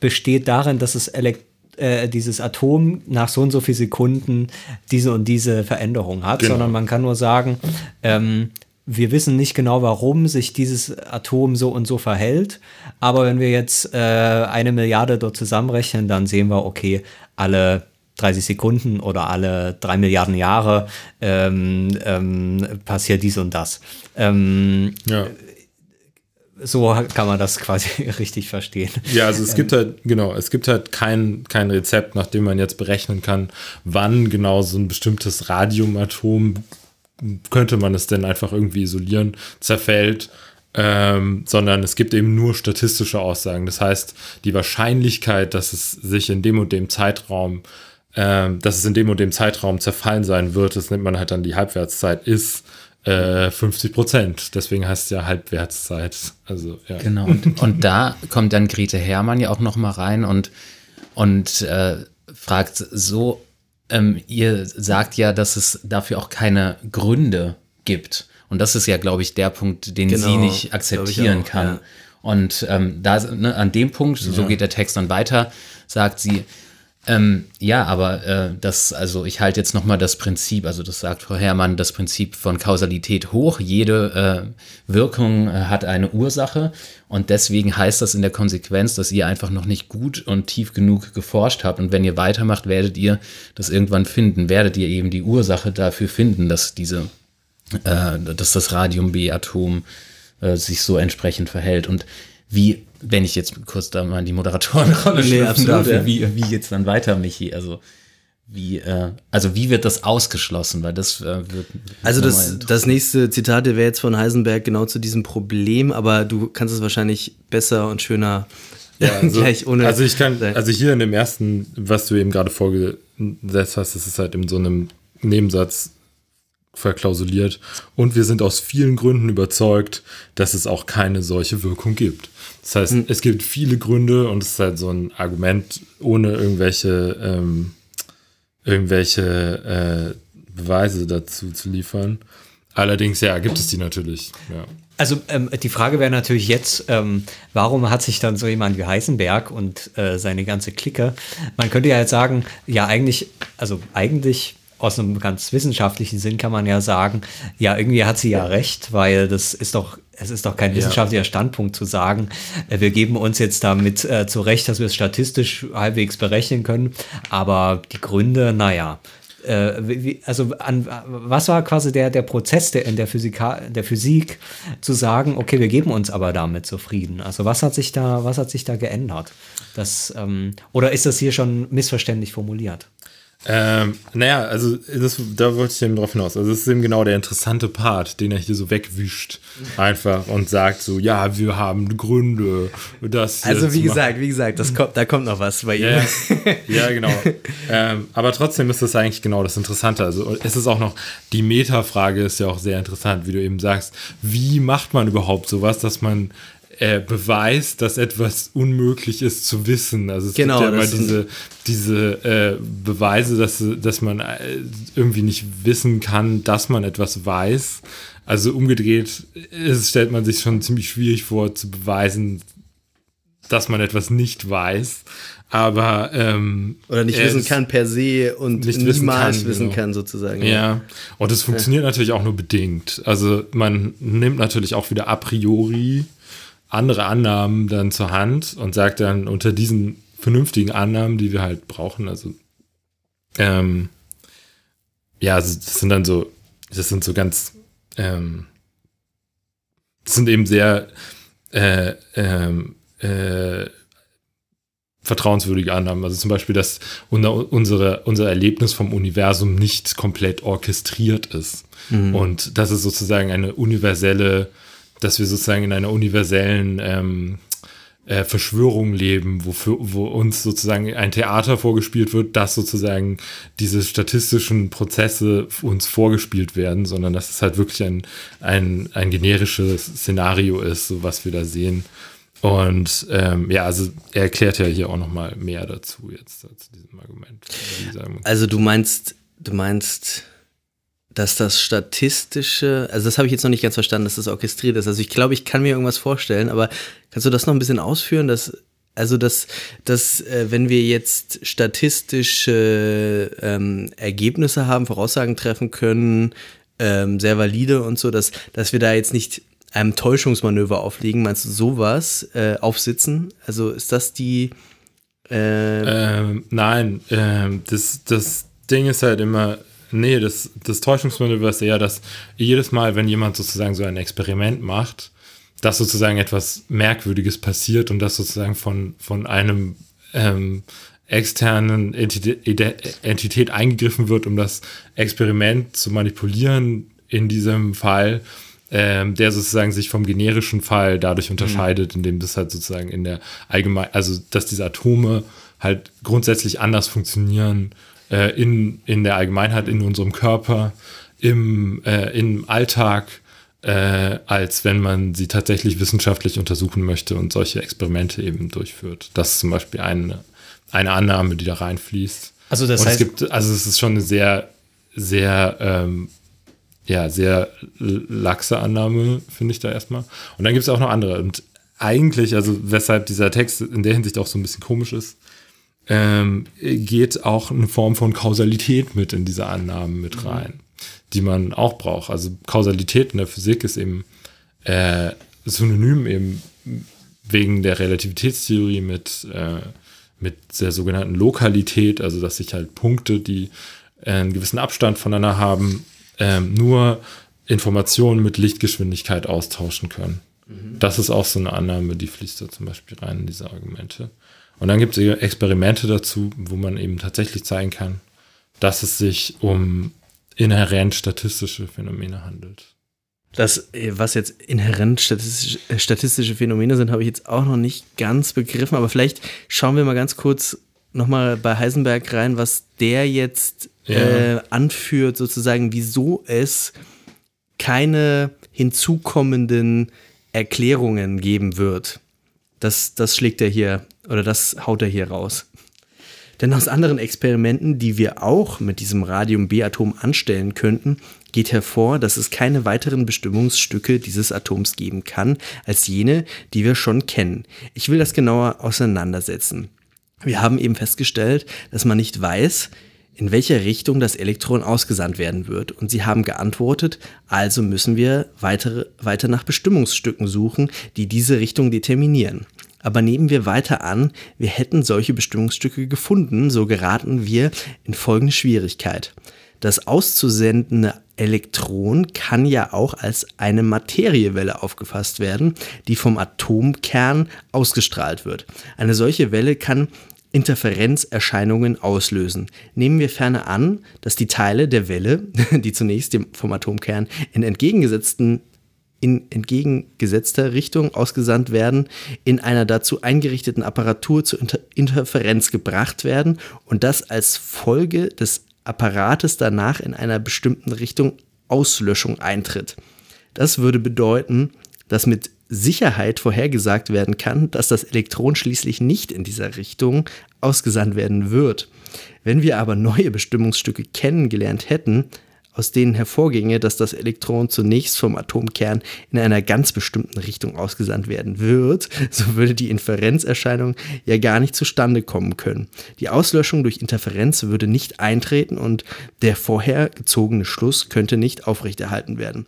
besteht darin, dass es elekt äh, dieses Atom nach so und so viel Sekunden diese und diese Veränderung hat, genau. sondern man kann nur sagen, ähm, wir wissen nicht genau, warum sich dieses Atom so und so verhält. Aber wenn wir jetzt äh, eine Milliarde dort zusammenrechnen, dann sehen wir, okay, alle 30 Sekunden oder alle drei Milliarden Jahre ähm, ähm, passiert dies und das. Ähm, ja. So kann man das *laughs* quasi richtig verstehen. Ja, also es gibt halt, genau, es gibt halt kein, kein Rezept, nach dem man jetzt berechnen kann, wann genau so ein bestimmtes Radiumatom könnte man es denn einfach irgendwie isolieren, zerfällt, ähm, sondern es gibt eben nur statistische Aussagen. Das heißt, die Wahrscheinlichkeit, dass es sich in dem und dem Zeitraum, ähm, dass es in dem und dem Zeitraum zerfallen sein wird, das nennt man halt dann die Halbwertszeit, ist äh, 50 Prozent. Deswegen heißt es ja Halbwertszeit. Also, ja. Genau. Und, und da kommt dann Grete Hermann ja auch noch mal rein und, und äh, fragt so, ähm, ihr sagt ja, dass es dafür auch keine Gründe gibt. Und das ist ja, glaube ich, der Punkt, den genau, sie nicht akzeptieren auch, kann. Ja. Und ähm, da, ne, an dem Punkt, so geht der Text dann weiter, sagt sie, ähm, ja, aber äh, das, also ich halte jetzt nochmal das Prinzip, also das sagt Frau Herrmann, das Prinzip von Kausalität hoch. Jede äh, Wirkung äh, hat eine Ursache und deswegen heißt das in der Konsequenz, dass ihr einfach noch nicht gut und tief genug geforscht habt und wenn ihr weitermacht, werdet ihr das irgendwann finden, werdet ihr eben die Ursache dafür finden, dass diese, äh, dass das Radium B-Atom äh, sich so entsprechend verhält und wie, wenn ich jetzt kurz da mal in die Moderatorenrolle Nee, darf, ja. wie, wie geht's dann weiter, Michi? Also wie, äh, also wie wird das ausgeschlossen? Weil das äh, wird Also das, das nächste Zitat wäre jetzt von Heisenberg genau zu diesem Problem, aber du kannst es wahrscheinlich besser und schöner *laughs* also, gleich ohne. also ich kann, sein. also hier in dem ersten, was du eben gerade vorgesetzt hast, das ist halt in so einem Nebensatz verklausuliert. Und wir sind aus vielen Gründen überzeugt, dass es auch keine solche Wirkung gibt. Das heißt, es gibt viele Gründe und es ist halt so ein Argument ohne irgendwelche, ähm, irgendwelche äh, Beweise dazu zu liefern. Allerdings, ja, gibt es die natürlich. Ja. Also ähm, die Frage wäre natürlich jetzt, ähm, warum hat sich dann so jemand wie Heisenberg und äh, seine ganze Clique, man könnte ja jetzt sagen, ja eigentlich, also eigentlich aus einem ganz wissenschaftlichen Sinn kann man ja sagen, ja irgendwie hat sie ja recht, weil das ist doch, es ist doch kein wissenschaftlicher Standpunkt zu sagen, äh, wir geben uns jetzt damit äh, zurecht, dass wir es statistisch halbwegs berechnen können, aber die Gründe, naja, äh, also an, was war quasi der, der Prozess der, in der, Physika, der Physik zu sagen, okay, wir geben uns aber damit zufrieden? Also was hat sich da, was hat sich da geändert? Das, ähm, oder ist das hier schon missverständlich formuliert? Ähm, naja, also das, da wollte ich eben drauf hinaus. Also das ist eben genau der interessante Part, den er hier so wegwischt einfach und sagt so, ja, wir haben Gründe, das also wie gesagt, wie gesagt, das kommt, da kommt noch was bei ihm. Ja, ja genau. ähm, aber trotzdem ist das eigentlich genau das Interessante. Also es ist auch noch, die Metafrage ist ja auch sehr interessant, wie du eben sagst. Wie macht man überhaupt sowas, dass man äh, beweist, dass etwas unmöglich ist zu wissen? Also es Genau, gibt ja immer diese, diese äh, Beweise, dass, dass man äh, irgendwie nicht wissen kann, dass man etwas weiß. Also umgedreht ist, stellt man sich schon ziemlich schwierig vor, zu beweisen, dass man etwas nicht weiß. Aber ähm, Oder nicht wissen kann per se und Nicht niemals wissen wissen kann, kann, genau. sozusagen. Ja, und es funktioniert natürlich auch nur bedingt. Also man nimmt natürlich auch wieder a priori andere Annahmen dann zur Hand und sagt dann unter diesen vernünftigen Annahmen, die wir halt brauchen, also ähm, ja, das sind dann so, das sind so ganz, ähm, das sind eben sehr äh, ähm, äh, vertrauenswürdige Annahmen. Also zum Beispiel, dass unser, unsere, unser Erlebnis vom Universum nicht komplett orchestriert ist. Und das ist sozusagen eine universelle, dass wir sozusagen in einer universellen ähm, äh, Verschwörung leben, wofür, wo uns sozusagen ein Theater vorgespielt wird, dass sozusagen diese statistischen Prozesse uns vorgespielt werden, sondern dass es halt wirklich ein, ein, ein generisches Szenario ist, so was wir da sehen. Und ähm, ja, also er erklärt ja hier auch noch mal mehr dazu jetzt zu diesem Argument. Also du meinst, du meinst, dass das statistische, also das habe ich jetzt noch nicht ganz verstanden, dass das orchestriert ist. Also ich glaube, ich kann mir irgendwas vorstellen, aber kannst du das noch ein bisschen ausführen, dass also dass, dass äh, wenn wir jetzt statistische ähm, Ergebnisse haben, Voraussagen treffen können, ähm, sehr valide und so, dass, dass wir da jetzt nicht einem Täuschungsmanöver aufliegen, meinst du sowas äh, aufsitzen? Also ist das die äh, Ähm, nein, ähm, das, das Ding ist halt immer, nee, das, das Täuschungsmanöver ist eher, dass jedes Mal, wenn jemand sozusagen so ein Experiment macht, dass sozusagen etwas Merkwürdiges passiert und dass sozusagen von, von einem ähm, externen Entität, Entität eingegriffen wird, um das Experiment zu manipulieren in diesem Fall, ähm, der sozusagen sich vom generischen Fall dadurch unterscheidet, indem das halt sozusagen in der allgemein, also dass diese Atome halt grundsätzlich anders funktionieren äh, in, in der Allgemeinheit, in unserem Körper, im, äh, im Alltag, äh, als wenn man sie tatsächlich wissenschaftlich untersuchen möchte und solche Experimente eben durchführt. Das ist zum Beispiel eine, eine Annahme, die da reinfließt. Also das und heißt- es gibt, also es ist schon eine sehr, sehr, ähm, ja, sehr laxe Annahme, finde ich da erstmal. Und dann gibt es auch noch andere. Und eigentlich, also weshalb dieser Text in der Hinsicht auch so ein bisschen komisch ist, ähm, geht auch eine Form von Kausalität mit in diese Annahmen mit rein, die man auch braucht. Also Kausalität in der Physik ist eben äh, synonym eben wegen der Relativitätstheorie mit, äh, mit der sogenannten Lokalität, also dass sich halt Punkte, die äh, einen gewissen Abstand voneinander haben, ähm, nur Informationen mit Lichtgeschwindigkeit austauschen können. Das ist auch so eine Annahme, die fließt da zum Beispiel rein in diese Argumente. Und dann gibt es Experimente dazu, wo man eben tatsächlich zeigen kann, dass es sich um inhärent statistische Phänomene handelt. Das, äh, was jetzt inhärent statistische, äh, statistische Phänomene sind, habe ich jetzt auch noch nicht ganz begriffen, aber vielleicht schauen wir mal ganz kurz nochmal bei Heisenberg rein, was der jetzt Ja. äh, anführt, sozusagen, wieso es keine hinzukommenden Erklärungen geben wird. Das, das schlägt er hier, oder das haut er hier raus. Denn aus anderen Experimenten, die wir auch mit diesem Radium-B-Atom anstellen könnten, geht hervor, dass es keine weiteren Bestimmungsstücke dieses Atoms geben kann, als jene, die wir schon kennen. Ich will das genauer auseinandersetzen. Wir haben eben festgestellt, dass man nicht weiß, in welcher Richtung das Elektron ausgesandt werden wird. Und sie haben geantwortet, also müssen wir weitere, weiter nach Bestimmungsstücken suchen, die diese Richtung determinieren. Aber nehmen wir weiter an, wir hätten solche Bestimmungsstücke gefunden, so geraten wir in folgende Schwierigkeit. Das auszusendende Elektron kann ja auch als eine Materiewelle aufgefasst werden, die vom Atomkern ausgestrahlt wird. Eine solche Welle kann Interferenzerscheinungen auslösen. Nehmen wir ferner an, dass die Teile der Welle, *laughs* die zunächst vom Atomkern in entgegengesetzten in entgegengesetzter Richtung ausgesandt werden, in einer dazu eingerichteten Apparatur zur Inter Interferenz gebracht werden und das als Folge des Apparates danach in einer bestimmten Richtung Auslöschung eintritt. Das würde bedeuten, dass mit Sicherheit vorhergesagt werden kann, dass das Elektron schließlich nicht in dieser Richtung ausgesandt werden wird. Wenn wir aber neue Bestimmungsstücke kennengelernt hätten, aus denen hervorginge, dass das Elektron zunächst vom Atomkern in einer ganz bestimmten Richtung ausgesandt werden wird, *laughs* so würde die Inferenzerscheinung ja gar nicht zustande kommen können. Die Auslöschung durch Interferenz würde nicht eintreten und der vorher gezogene Schluss könnte nicht aufrechterhalten werden.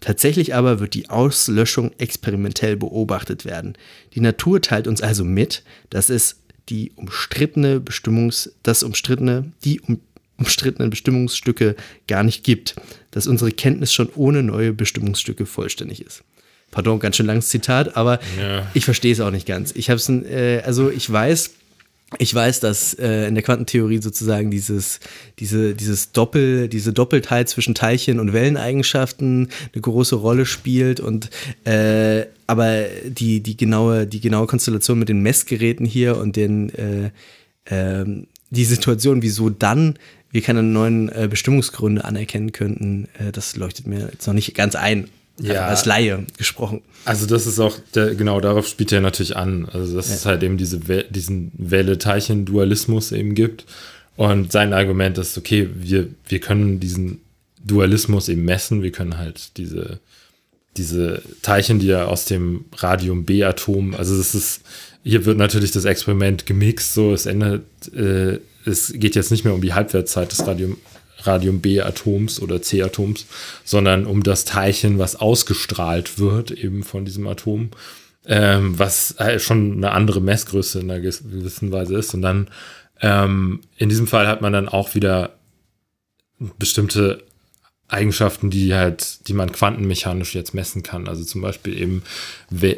Tatsächlich aber wird die Auslöschung experimentell beobachtet werden. Die Natur teilt uns also mit, dass es die umstrittene Bestimmungs, das umstrittene, die um, umstrittenen Bestimmungsstücke gar nicht gibt, dass unsere Kenntnis schon ohne neue Bestimmungsstücke vollständig ist. Pardon, ganz schön langes Zitat, aber Ja. ich verstehe es auch nicht ganz. Ich habe es, äh, also ich weiß, ich weiß, dass äh, in der Quantentheorie sozusagen dieses, diese, dieses Doppel, diese Doppeltheit zwischen Teilchen und Welleneigenschaften eine große Rolle spielt und äh, aber die, die genaue, die genaue Konstellation mit den Messgeräten hier und den äh, ähm, die Situation, wieso dann wir keine neuen äh, Bestimmungsgründe anerkennen könnten, äh, das leuchtet mir jetzt noch nicht ganz ein. Ja. Als Laie gesprochen. Also das ist auch, der, genau darauf spielt er natürlich an. Also dass es halt eben diese diesen Welle-Teilchen-Dualismus eben gibt. Und sein Argument ist, okay, wir, wir können diesen Dualismus eben messen, wir können halt diese, diese Teilchen, die ja aus dem Radium-B-Atom, also das ist, hier wird natürlich das Experiment gemixt, so es ändert, äh, es geht jetzt nicht mehr um die Halbwertszeit des Radium, Radium-B-Atoms oder C-Atoms, sondern um das Teilchen, was ausgestrahlt wird, eben von diesem Atom, ähm, was halt schon eine andere Messgröße in einer gewiss- gewissen Weise ist. Und dann ähm, in diesem Fall hat man dann auch wieder bestimmte Eigenschaften, die halt, die man quantenmechanisch jetzt messen kann. Also zum Beispiel eben,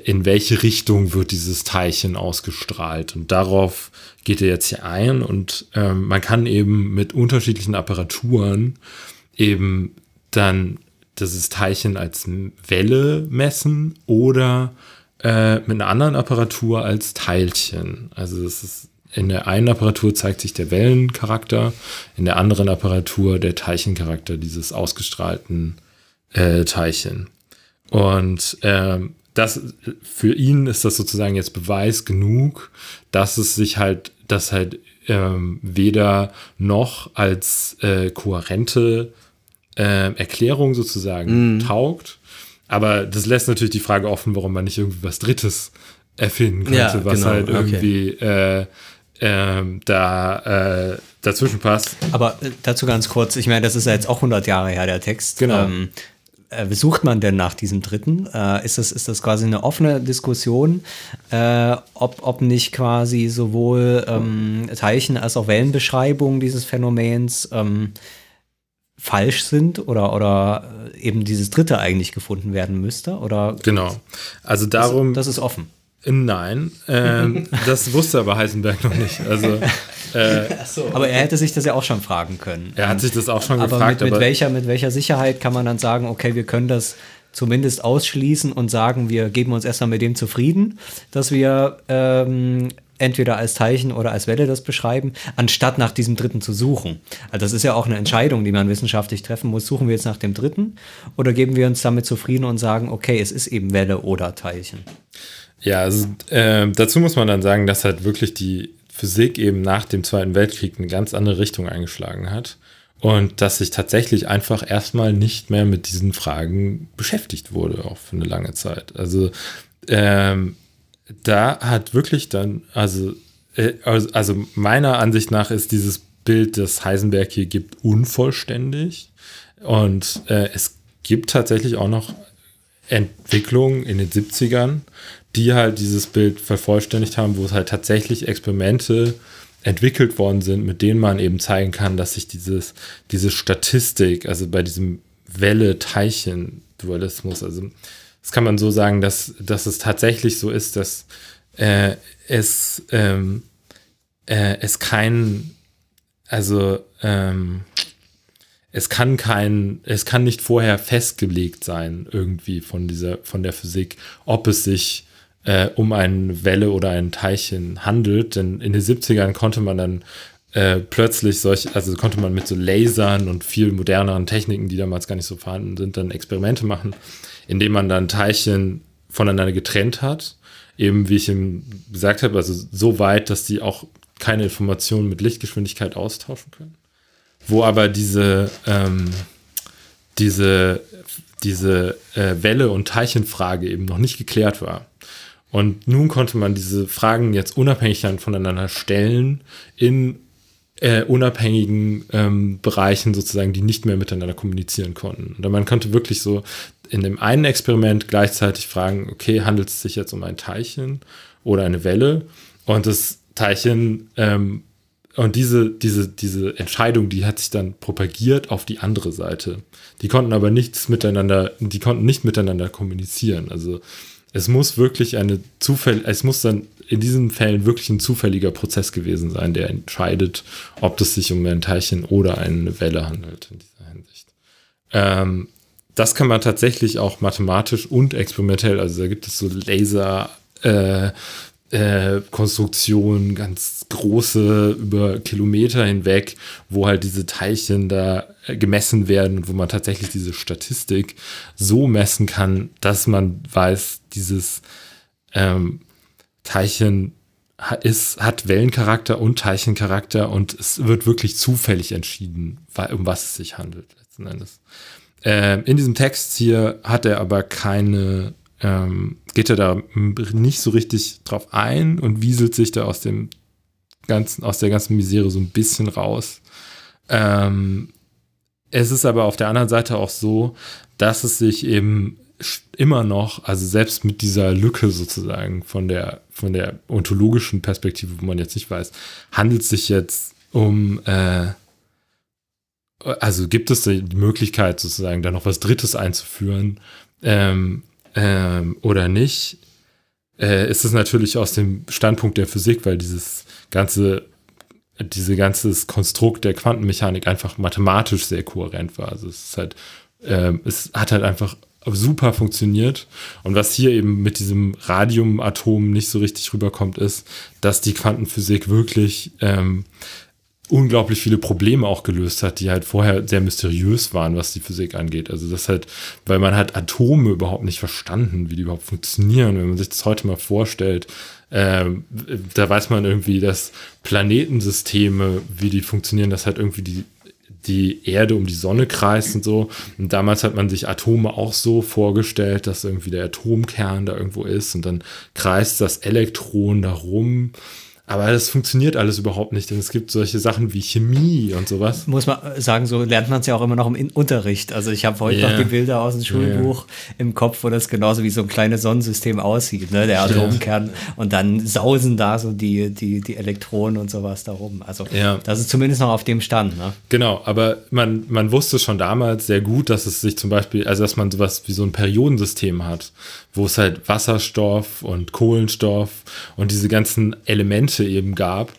in welche Richtung wird dieses Teilchen ausgestrahlt. Und darauf geht er jetzt hier ein und ähm, man kann eben mit unterschiedlichen Apparaturen eben dann dieses Teilchen als Welle messen oder äh, mit einer anderen Apparatur als Teilchen. Also es ist in der einen Apparatur zeigt sich der Wellencharakter, in der anderen Apparatur der Teilchencharakter dieses ausgestrahlten äh, Teilchen. Und ähm, das für ihn ist das sozusagen jetzt Beweis genug, dass es sich halt, dass halt ähm, weder noch als äh, kohärente äh, Erklärung sozusagen taugt. Aber das lässt natürlich die Frage offen, warum man nicht irgendwie was Drittes erfinden könnte, Ja, was genau, halt okay. irgendwie äh, ähm, da äh, dazwischen passt. Aber äh, dazu ganz kurz, ich meine, das ist ja jetzt auch 100 Jahre her, der Text. Genau. Ähm, äh, wie sucht man denn nach diesem dritten? Äh, ist, das, ist das quasi eine offene Diskussion, äh, ob, ob nicht quasi sowohl ähm, Teilchen als auch Wellenbeschreibungen dieses Phänomens ähm, falsch sind oder, oder eben dieses dritte eigentlich gefunden werden müsste? Oder Genau. Also darum. das ist offen. Nein, ähm, *laughs* das wusste aber Heisenberg noch nicht. Also äh, Aber er hätte sich das ja auch schon fragen können. er hat sich das auch schon aber gefragt, mit, mit, aber welcher, mit welcher Sicherheit kann man dann sagen, okay, wir können das zumindest ausschließen und sagen, wir geben uns erstmal mit dem zufrieden, dass wir ähm, entweder als Teilchen oder als Welle das beschreiben, anstatt nach diesem dritten zu suchen. Also das ist ja auch eine Entscheidung, die man wissenschaftlich treffen muss. Suchen wir jetzt nach dem dritten oder geben wir uns damit zufrieden und sagen, okay, es ist eben Welle oder Teilchen. Ja, also, äh, dazu muss man dann sagen, dass halt wirklich die Physik eben nach dem Zweiten Weltkrieg eine ganz andere Richtung eingeschlagen hat und dass sich tatsächlich einfach erstmal nicht mehr mit diesen Fragen beschäftigt wurde, auch für eine lange Zeit. Also ähm, da hat wirklich dann, also, äh, also also meiner Ansicht nach ist dieses Bild, das Heisenberg hier gibt, unvollständig und äh, es gibt tatsächlich auch noch Entwicklungen in den 70ern, die halt dieses Bild vervollständigt haben, wo es halt tatsächlich Experimente entwickelt worden sind, mit denen man eben zeigen kann, dass sich dieses, diese Statistik, also bei diesem Welle-Teilchen-Dualismus, also das kann man so sagen, dass, dass es tatsächlich so ist, dass äh, es, ähm, äh, es kein, also ähm, es kann kein, es kann nicht vorher festgelegt sein, irgendwie von dieser, von der Physik, ob es sich äh, um eine Welle oder ein Teilchen handelt. Denn in den 70ern konnte man dann äh, plötzlich solch, also konnte man mit so Lasern und viel moderneren Techniken, die damals gar nicht so vorhanden sind, dann Experimente machen, indem man dann Teilchen voneinander getrennt hat. Eben, wie ich ihm gesagt habe, also so weit, dass die auch keine Informationen mit Lichtgeschwindigkeit austauschen können wo aber diese, ähm, diese, diese äh, Welle- und Teilchenfrage eben noch nicht geklärt war. Und nun konnte man diese Fragen jetzt unabhängig dann voneinander stellen in äh, unabhängigen ähm, Bereichen sozusagen, die nicht mehr miteinander kommunizieren konnten. Und man konnte wirklich so in dem einen Experiment gleichzeitig fragen, okay, handelt es sich jetzt um ein Teilchen oder eine Welle? Und das Teilchen ähm, und diese, diese, diese Entscheidung, die hat sich dann propagiert auf die andere Seite. Die konnten aber nichts miteinander, die konnten nicht miteinander kommunizieren. Also es muss wirklich eine Zufall, es muss dann in diesen Fällen wirklich ein zufälliger Prozess gewesen sein, der entscheidet, ob es sich um ein Teilchen oder eine Welle handelt in dieser Hinsicht. Ähm, das kann man tatsächlich auch mathematisch und experimentell, also da gibt es so Laser, äh, äh, Konstruktionen, ganz große über Kilometer hinweg, wo halt diese Teilchen da gemessen werden und wo man tatsächlich diese Statistik so messen kann, dass man weiß, dieses ähm, Teilchen ist, hat Wellencharakter und Teilchencharakter und es wird wirklich zufällig entschieden, um was es sich handelt letzten Endes. Ähm, in diesem Text hier hat er aber keine ähm, geht er da nicht so richtig drauf ein und wieselt sich da aus dem ganzen, aus der ganzen Misere so ein bisschen raus. Ähm, es ist aber auf der anderen Seite auch so, dass es sich eben immer noch, also selbst mit dieser Lücke sozusagen von der, von der ontologischen Perspektive, wo man jetzt nicht weiß, handelt es sich jetzt um, äh, also gibt es die Möglichkeit sozusagen da noch was Drittes einzuführen, ähm, ähm, oder nicht, äh, ist es natürlich aus dem Standpunkt der Physik, weil dieses ganze, diese ganzes Konstrukt der Quantenmechanik einfach mathematisch sehr kohärent war. Also es ist halt, ähm, es hat halt einfach super funktioniert. Und was hier eben mit diesem Radiumatom nicht so richtig rüberkommt, ist, dass die Quantenphysik wirklich ähm, unglaublich viele Probleme auch gelöst hat, die halt vorher sehr mysteriös waren, was die Physik angeht. Also das halt, weil man hat Atome überhaupt nicht verstanden, wie die überhaupt funktionieren. Wenn man sich das heute mal vorstellt, ähm, da weiß man irgendwie, dass Planetensysteme, wie die funktionieren, dass halt irgendwie die, die Erde um die Sonne kreist und so. Und damals hat man sich Atome auch so vorgestellt, dass irgendwie der Atomkern da irgendwo ist und dann kreist das Elektron darum. Aber das funktioniert alles überhaupt nicht, denn es gibt solche Sachen wie Chemie und sowas. Muss man sagen, so lernt man es ja auch immer noch im Unterricht. Also ich habe heute Ja. noch die Bilder aus dem Schulbuch im Kopf, wo das genauso wie so ein kleines Sonnensystem aussieht, ne? der Atomkern. Und dann sausen da so die, die, die Elektronen und sowas da rum. Also Ja. das ist zumindest noch auf dem Stand. Ne? Genau, aber man, man wusste schon damals sehr gut, dass es sich zum Beispiel, also dass man sowas wie so ein Periodensystem hat, wo es halt Wasserstoff und Kohlenstoff und diese ganzen Elemente eben gab,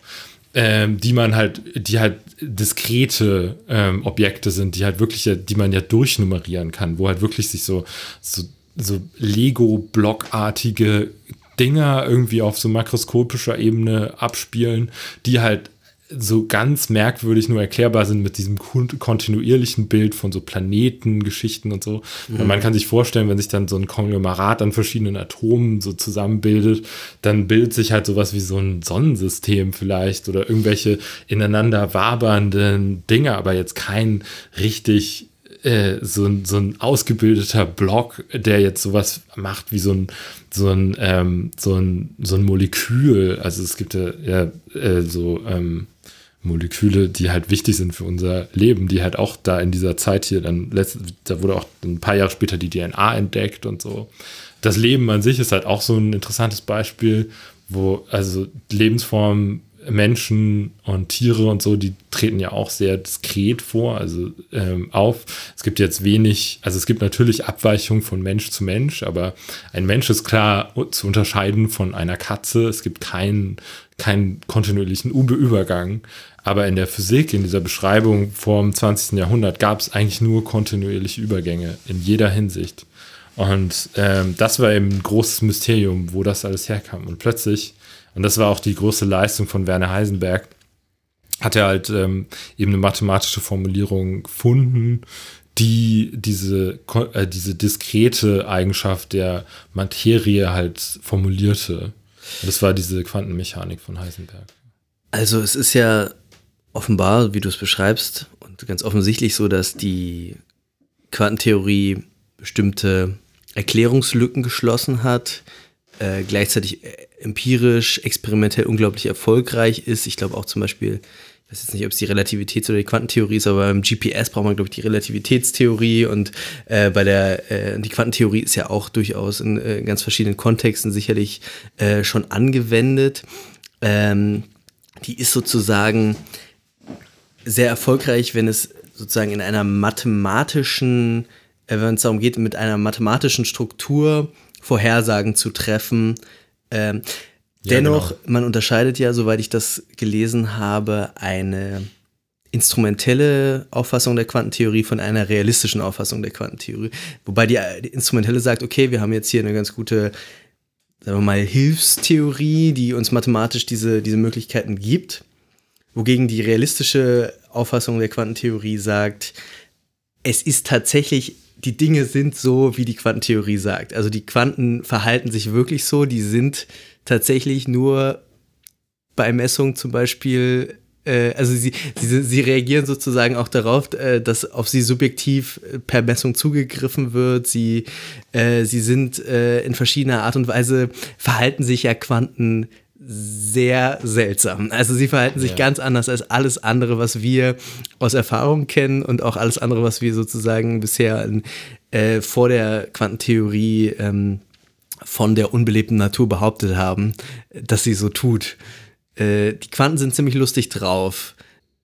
ähm, die man halt, die halt diskrete ähm, Objekte sind, die halt wirklich, die man ja durchnummerieren kann, wo halt wirklich sich so, so, so Lego-Blockartige Dinger irgendwie auf so makroskopischer Ebene abspielen, die halt so ganz merkwürdig nur erklärbar sind mit diesem kon- kontinuierlichen Bild von so Planetengeschichten und so. Und man kann sich vorstellen, wenn sich dann so ein Konglomerat an verschiedenen Atomen so zusammenbildet, dann bildet sich halt sowas wie so ein Sonnensystem vielleicht oder irgendwelche ineinander wabernden Dinge, aber jetzt kein richtig äh, so, ein, so ein ausgebildeter Block, der jetzt sowas macht wie so ein, so ein, ähm, so ein, so ein Molekül. Also es gibt ja, ja äh, so ähm, Moleküle, die halt wichtig sind für unser Leben, die halt auch da in dieser Zeit hier dann, da wurde auch ein paar Jahre später die DNA entdeckt und so. Das Leben an sich ist halt auch so ein interessantes Beispiel, wo also Lebensformen Menschen und Tiere und so, die treten ja auch sehr diskret vor, also ähm, auf. Es gibt jetzt wenig, also es gibt natürlich Abweichungen von Mensch zu Mensch, aber ein Mensch ist klar zu unterscheiden von einer Katze. Es gibt keinen keinen kontinuierlichen Übergang. Aber in der Physik, in dieser Beschreibung vom 20. Jahrhundert, gab es eigentlich nur kontinuierliche Übergänge in jeder Hinsicht. Und ähm, das war eben ein großes Mysterium, wo das alles herkam. Und plötzlich, und das war auch die große Leistung von Werner Heisenberg, hat er halt ähm, eben eine mathematische Formulierung gefunden, die diese, äh, diese diskrete Eigenschaft der Materie halt formulierte. Und das war diese Quantenmechanik von Heisenberg. Also es ist ja offenbar, wie du es beschreibst, und ganz offensichtlich so, dass die Quantentheorie bestimmte Erklärungslücken geschlossen hat, äh, gleichzeitig äh, empirisch, experimentell unglaublich erfolgreich ist. Ich glaube auch zum Beispiel, ich weiß jetzt nicht, ob es die Relativitäts- oder die Quantentheorie ist, aber beim GPS braucht man, glaube ich, die Relativitätstheorie und äh, bei der, äh, die Quantentheorie ist ja auch durchaus in äh, ganz verschiedenen Kontexten sicherlich äh, schon angewendet. Ähm, die ist sozusagen sehr erfolgreich, wenn es sozusagen in einer mathematischen, äh, wenn es darum geht, mit einer mathematischen Struktur Vorhersagen zu treffen. Ähm, Ja, dennoch, genau. man unterscheidet ja, soweit ich das gelesen habe, eine instrumentelle Auffassung der Quantentheorie von einer realistischen Auffassung der Quantentheorie. Wobei die, die instrumentelle sagt, okay, wir haben jetzt hier eine ganz gute, sagen wir mal, Hilfstheorie, die uns mathematisch diese, diese Möglichkeiten gibt. Wogegen die realistische Auffassung der Quantentheorie sagt, es ist tatsächlich, die Dinge sind so, wie die Quantentheorie sagt. Also die Quanten verhalten sich wirklich so, die sind tatsächlich nur bei Messung zum Beispiel, äh, also sie, sie, sie reagieren sozusagen auch darauf, äh, dass auf sie subjektiv äh, per Messung zugegriffen wird. Sie, äh, sie sind äh, in verschiedener Art und Weise, verhalten sich ja Quanten sehr seltsam. Also sie verhalten sich Ja. ganz anders als alles andere, was wir aus Erfahrung kennen und auch alles andere, was wir sozusagen bisher äh, vor der Quantentheorie ähm, von der unbelebten Natur behauptet haben, dass sie so tut. Äh, die Quanten sind ziemlich lustig drauf.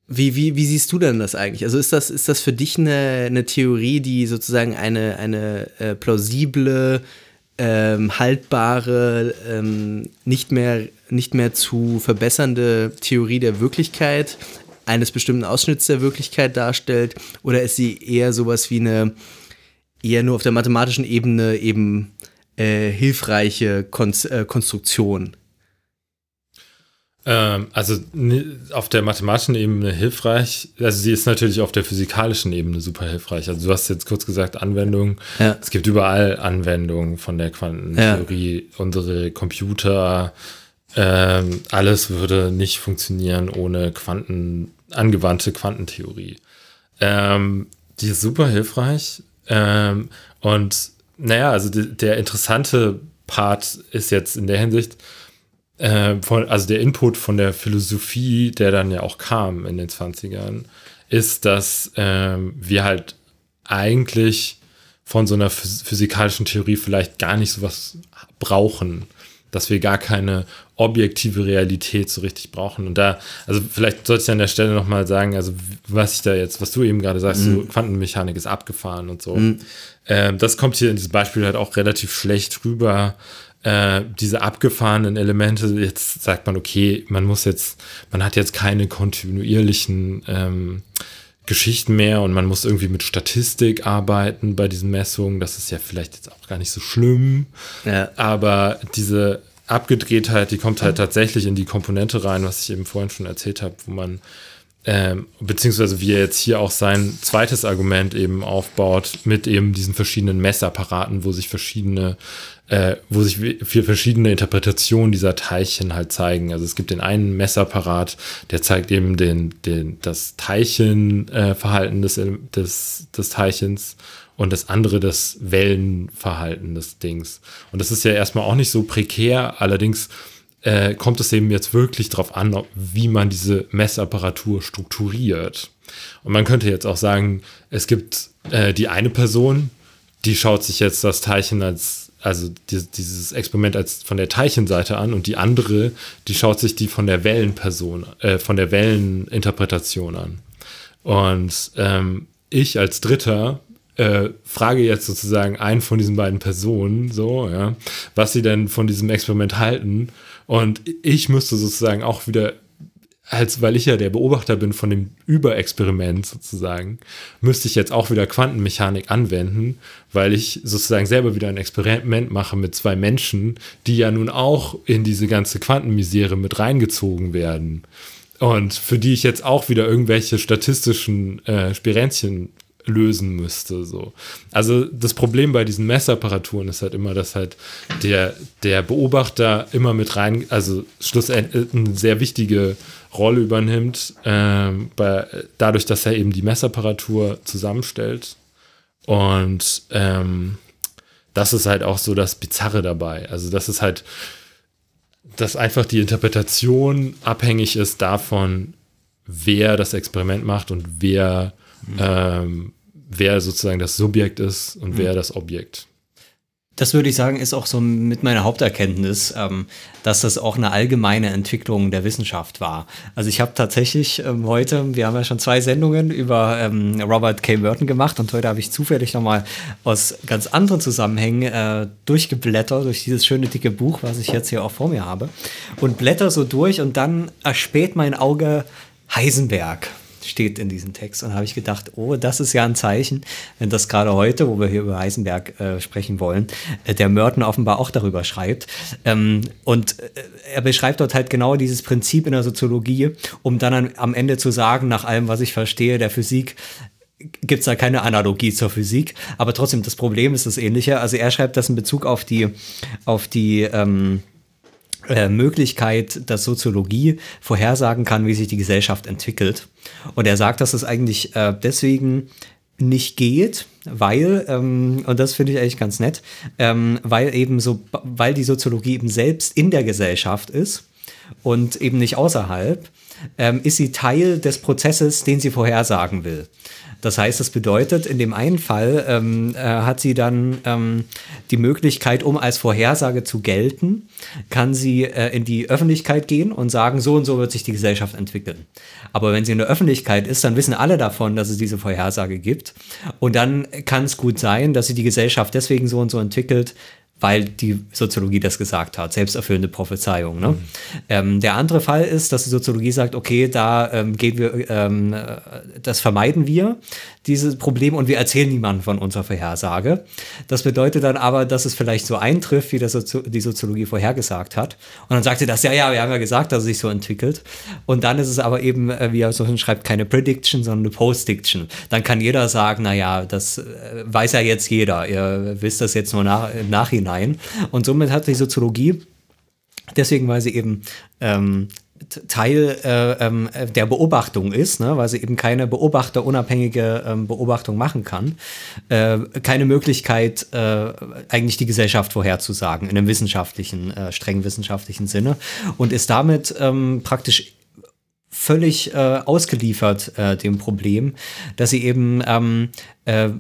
Wie, wie, wie siehst du denn das eigentlich? Also ist das, ist das für dich eine, eine Theorie, die sozusagen eine, eine äh, plausible, ähm, haltbare, ähm, nicht, mehr, nicht mehr zu verbessernde Theorie der Wirklichkeit eines bestimmten Ausschnitts der Wirklichkeit darstellt? Oder ist sie eher sowas wie eine, eher nur auf der mathematischen Ebene eben äh, hilfreiche Konz äh, Konstruktion? Ähm, also auf der mathematischen Ebene hilfreich. Also sie ist natürlich auf der physikalischen Ebene super hilfreich. Also du hast jetzt kurz gesagt Anwendungen. Ja. Es gibt überall Anwendungen von der Quantentheorie. Unsere Computer, ähm, alles würde nicht funktionieren ohne Quanten, angewandte Quantentheorie. Ähm, die ist super hilfreich. Ähm, und naja, also die, der interessante Part ist jetzt in der Hinsicht, äh, von, also der Input von der Philosophie, der dann ja auch kam in den 20ern, ist, dass ähm, wir halt eigentlich von so einer physikalischen Theorie vielleicht gar nicht sowas brauchen, dass wir gar keine objektive Realität so richtig brauchen. Und da, also vielleicht sollte ich an der Stelle nochmal sagen, also was ich da jetzt, was du eben gerade sagst, mhm. so Quantenmechanik ist abgefahren und so. Mhm. Ähm, das kommt hier in diesem Beispiel halt auch relativ schlecht rüber. Äh, diese abgefahrenen Elemente, jetzt sagt man, okay, man muss jetzt, man hat jetzt keine kontinuierlichen ähm, Geschichten mehr und man muss irgendwie mit Statistik arbeiten bei diesen Messungen. Das ist ja vielleicht jetzt auch gar nicht so schlimm. Ja. Aber diese Abgedrehtheit, die kommt halt tatsächlich in die Komponente rein, was ich eben vorhin schon erzählt habe, wo man ähm, beziehungsweise wie er jetzt hier auch sein zweites Argument eben aufbaut mit eben diesen verschiedenen Messapparaten, wo sich verschiedene äh, wo sich vier verschiedene Interpretationen dieser Teilchen halt zeigen. Also es gibt den einen Messapparat, der zeigt eben den, den, das Teilchenverhalten äh, des, des, des Teilchens und das andere das Wellenverhalten des Dings. Und das ist ja erstmal auch nicht so prekär, allerdings äh, kommt es eben jetzt wirklich darauf an, wie man diese Messapparatur strukturiert. Und man könnte jetzt auch sagen, es gibt äh, die eine Person, die schaut sich jetzt das Teilchen als also dieses Experiment als von der Teilchenseite an und die andere, die schaut sich die von der Wellenperson, äh, von der Welleninterpretation an. Und ähm, ich als Dritter äh, frage jetzt sozusagen einen von diesen beiden Personen, so, ja, was sie denn von diesem Experiment halten. Und ich müsste sozusagen auch wieder als weil ich ja der Beobachter bin von dem Überexperiment sozusagen, müsste ich jetzt auch wieder Quantenmechanik anwenden, weil ich sozusagen selber wieder ein Experiment mache mit zwei Menschen, die ja nun auch in diese ganze Quantenmisere mit reingezogen werden. Und für die ich jetzt auch wieder irgendwelche statistischen äh, Spirenzchen lösen müsste. So. Also das Problem bei diesen Messapparaturen ist halt immer, dass halt der, der Beobachter immer mit rein, also schlussendlich eine sehr wichtige Rolle übernimmt, äh, bei, dadurch, dass er eben die Messapparatur zusammenstellt. Und ähm, das ist halt auch so das Bizarre dabei. Also, das ist halt, dass einfach die Interpretation abhängig ist davon, wer das Experiment macht und wer, mhm. ähm, wer sozusagen das Subjekt ist und mhm. wer das Objekt. Das würde ich sagen, ist auch so mit meiner Haupterkenntnis, ähm, dass das auch eine allgemeine Entwicklung der Wissenschaft war. Also ich habe tatsächlich ähm, heute, wir haben ja schon zwei Sendungen über ähm, Robert K. Merton gemacht und heute habe ich zufällig nochmal aus ganz anderen Zusammenhängen äh, durchgeblättert durch dieses schöne dicke Buch, was ich jetzt hier auch vor mir habe und blätter so durch und dann erspäht mein Auge Heisenberg steht in diesem Text. Und habe ich gedacht, oh, das ist ja ein Zeichen, wenn das gerade heute, wo wir hier über Heisenberg äh, sprechen wollen, äh, der Merton offenbar auch darüber schreibt. Ähm, und äh, er beschreibt dort halt genau dieses Prinzip in der Soziologie, um dann an, am Ende zu sagen, nach allem, was ich verstehe, der Physik, gibt es da keine Analogie zur Physik, aber trotzdem, das Problem ist das ähnliche. Also er schreibt das in Bezug auf die, auf die ähm, äh, Möglichkeit, dass Soziologie vorhersagen kann, wie sich die Gesellschaft entwickelt. Und er sagt, dass es eigentlich äh, deswegen nicht geht, weil, ähm, und das finde ich eigentlich ganz nett, ähm, weil eben so, weil die Soziologie eben selbst in der Gesellschaft ist und eben nicht außerhalb, ähm, ist sie Teil des Prozesses, den sie vorhersagen will. Das heißt, das bedeutet, in dem einen Fall ähm, äh, hat sie dann ähm, die Möglichkeit, um als Vorhersage zu gelten, kann sie äh, in die Öffentlichkeit gehen und sagen, so und so wird sich die Gesellschaft entwickeln. Aber wenn sie in der Öffentlichkeit ist, dann wissen alle davon, dass es diese Vorhersage gibt. Und dann kann es gut sein, dass sie die Gesellschaft deswegen so und so entwickelt, weil die Soziologie das gesagt hat, selbsterfüllende Prophezeiung. Ne? Mhm. Ähm, der andere Fall ist, dass die Soziologie sagt, okay, da ähm, gehen wir, ähm, äh, das vermeiden wir, dieses Problem, und wir erzählen niemandem von unserer Vorhersage. Das bedeutet dann aber, dass es vielleicht so eintrifft, wie das Sozi die Soziologie vorhergesagt hat. Und dann sagt sie das, ja, ja, wir haben ja gesagt, dass es sich so entwickelt. Und dann ist es aber eben, äh, wie er so schreibt, keine Prediction, sondern eine Post-Diction. Dann kann jeder sagen, naja, das äh, weiß ja jetzt jeder. Ihr wisst das jetzt nur nach, im Nachhinein hinein. Und somit hat die Soziologie, deswegen weil sie eben ähm, Teil äh, ähm, der Beobachtung ist, ne, weil sie eben keine beobachterunabhängige ähm, Beobachtung machen kann, äh, keine Möglichkeit, äh, eigentlich die Gesellschaft vorherzusagen, in einem wissenschaftlichen, äh, streng wissenschaftlichen Sinne und ist damit ähm, praktisch völlig äh, ausgeliefert äh, dem Problem, dass sie eben ähm, äh,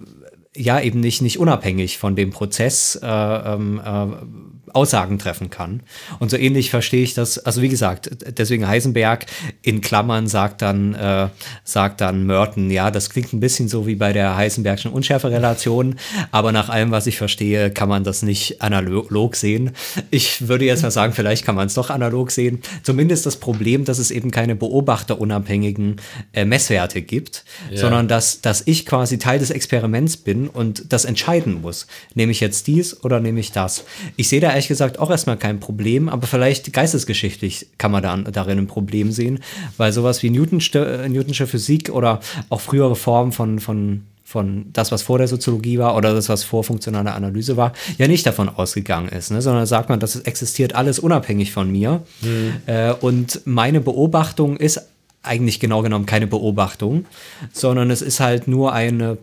ja eben nicht, nicht unabhängig von dem Prozess äh, ähm, äh, Aussagen treffen kann. Und so ähnlich verstehe ich das. Also wie gesagt, deswegen Heisenberg in Klammern sagt dann, äh, sagt dann Merton, ja, das klingt ein bisschen so wie bei der Heisenbergschen Unschärferelation, aber nach allem, was ich verstehe, kann man das nicht analog sehen. Ich würde jetzt mal sagen, vielleicht kann man es doch analog sehen. Zumindest das Problem, dass es eben keine beobachterunabhängigen äh, Messwerte gibt, ja. sondern dass, dass ich quasi Teil des Experiments bin und das entscheiden muss. Nehme ich jetzt dies oder nehme ich das? Ich sehe da ehrlich gesagt auch erstmal kein Problem, aber vielleicht geistesgeschichtlich kann man da, darin ein Problem sehen, weil sowas wie Newtonsche, äh, Newtonsche Physik oder auch frühere Formen von, von von das, was vor der Soziologie war oder das, was vor funktionaler Analyse war, ja nicht davon ausgegangen ist, ne? sondern sagt man, das existiert alles unabhängig von mir. Mhm. Äh, und meine Beobachtung ist eigentlich genau genommen keine Beobachtung, sondern es ist halt nur eine,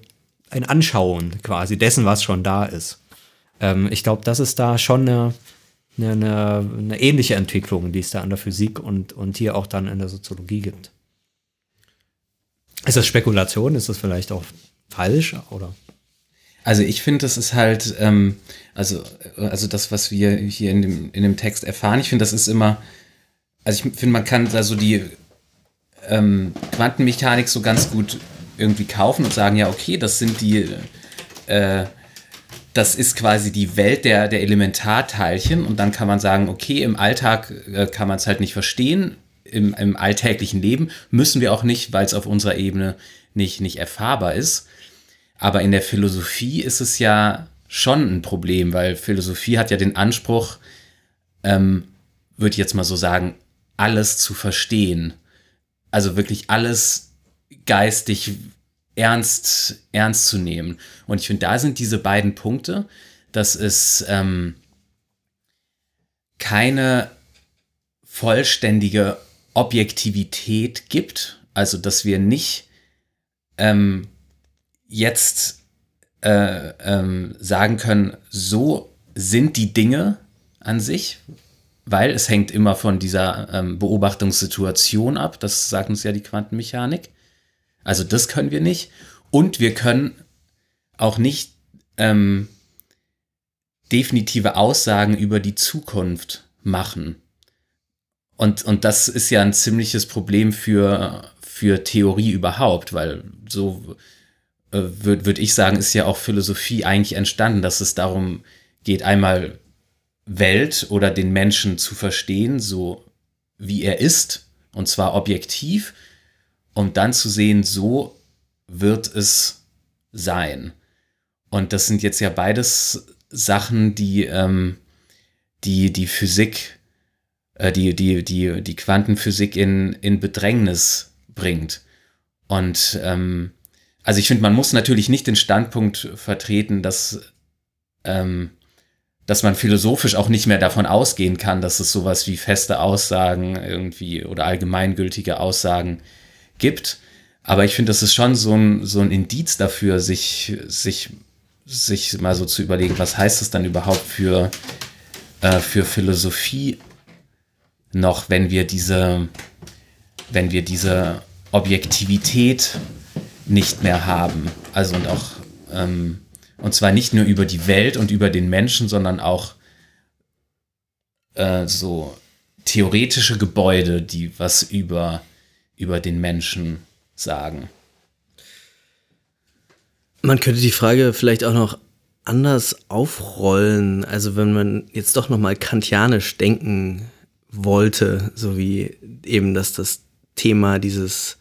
ein Anschauen quasi dessen, was schon da ist. Ähm, ich glaube, das ist da schon eine, eine, eine, ähnliche Entwicklung, die es da an der Physik und, und hier auch dann in der Soziologie gibt. Ist das Spekulation? Ist das vielleicht auch falsch? Oder? Also ich finde, das ist halt, ähm, also, also das, was wir hier in dem, in dem Text erfahren, ich finde, das ist immer, also ich finde, man kann da so die ähm, Quantenmechanik so ganz gut irgendwie kaufen und sagen, ja, okay, das sind die, äh, das ist quasi die Welt der, der Elementarteilchen und dann kann man sagen, okay, im Alltag äh, kann man es halt nicht verstehen, im, im alltäglichen Leben müssen wir auch nicht, weil es auf unserer Ebene nicht, nicht erfahrbar ist. Aber in der Philosophie ist es ja schon ein Problem, weil Philosophie hat ja den Anspruch, ähm, würde ich jetzt mal so sagen, alles zu verstehen. Also wirklich alles geistig ernst, ernst zu nehmen. Und ich finde, da sind diese beiden Punkte, dass es ähm, keine vollständige Objektivität gibt, also dass wir nicht ähm, jetzt äh, ähm, sagen können, so sind die Dinge an sich, weil es hängt immer von dieser ähm, Beobachtungssituation ab, das sagt uns ja die Quantenmechanik. Also das können wir nicht. Und wir können auch nicht ähm, definitive Aussagen über die Zukunft machen. Und, und das ist ja ein ziemliches Problem für, für Theorie überhaupt, weil so äh, würde würd ich sagen, ist ja auch Philosophie eigentlich entstanden, dass es darum geht, einmal Welt oder den Menschen zu verstehen, so wie er ist, und zwar objektiv, um dann zu sehen, so wird es sein. Und das sind jetzt ja beides Sachen, die ähm, die, die Physik, äh, die, die, die, die Quantenphysik in, in Bedrängnis bringt. Und ähm, also ich finde, man muss natürlich nicht den Standpunkt vertreten, dass, ähm, dass man philosophisch auch nicht mehr davon ausgehen kann, dass es sowas wie feste Aussagen irgendwie oder allgemeingültige Aussagen gibt. Aber ich finde, das ist schon so ein, so ein Indiz dafür, sich, sich, sich mal so zu überlegen, was heißt das dann überhaupt für, äh, für Philosophie noch, wenn wir diese, wenn wir diese Objektivität nicht mehr haben. Also und auch, ähm, und zwar nicht nur über die Welt und über den Menschen, sondern auch äh, so theoretische Gebäude, die was über über den Menschen sagen. Man könnte die Frage vielleicht auch noch anders aufrollen. Also wenn man jetzt doch noch mal kantianisch denken wollte, so wie eben dass das Thema dieses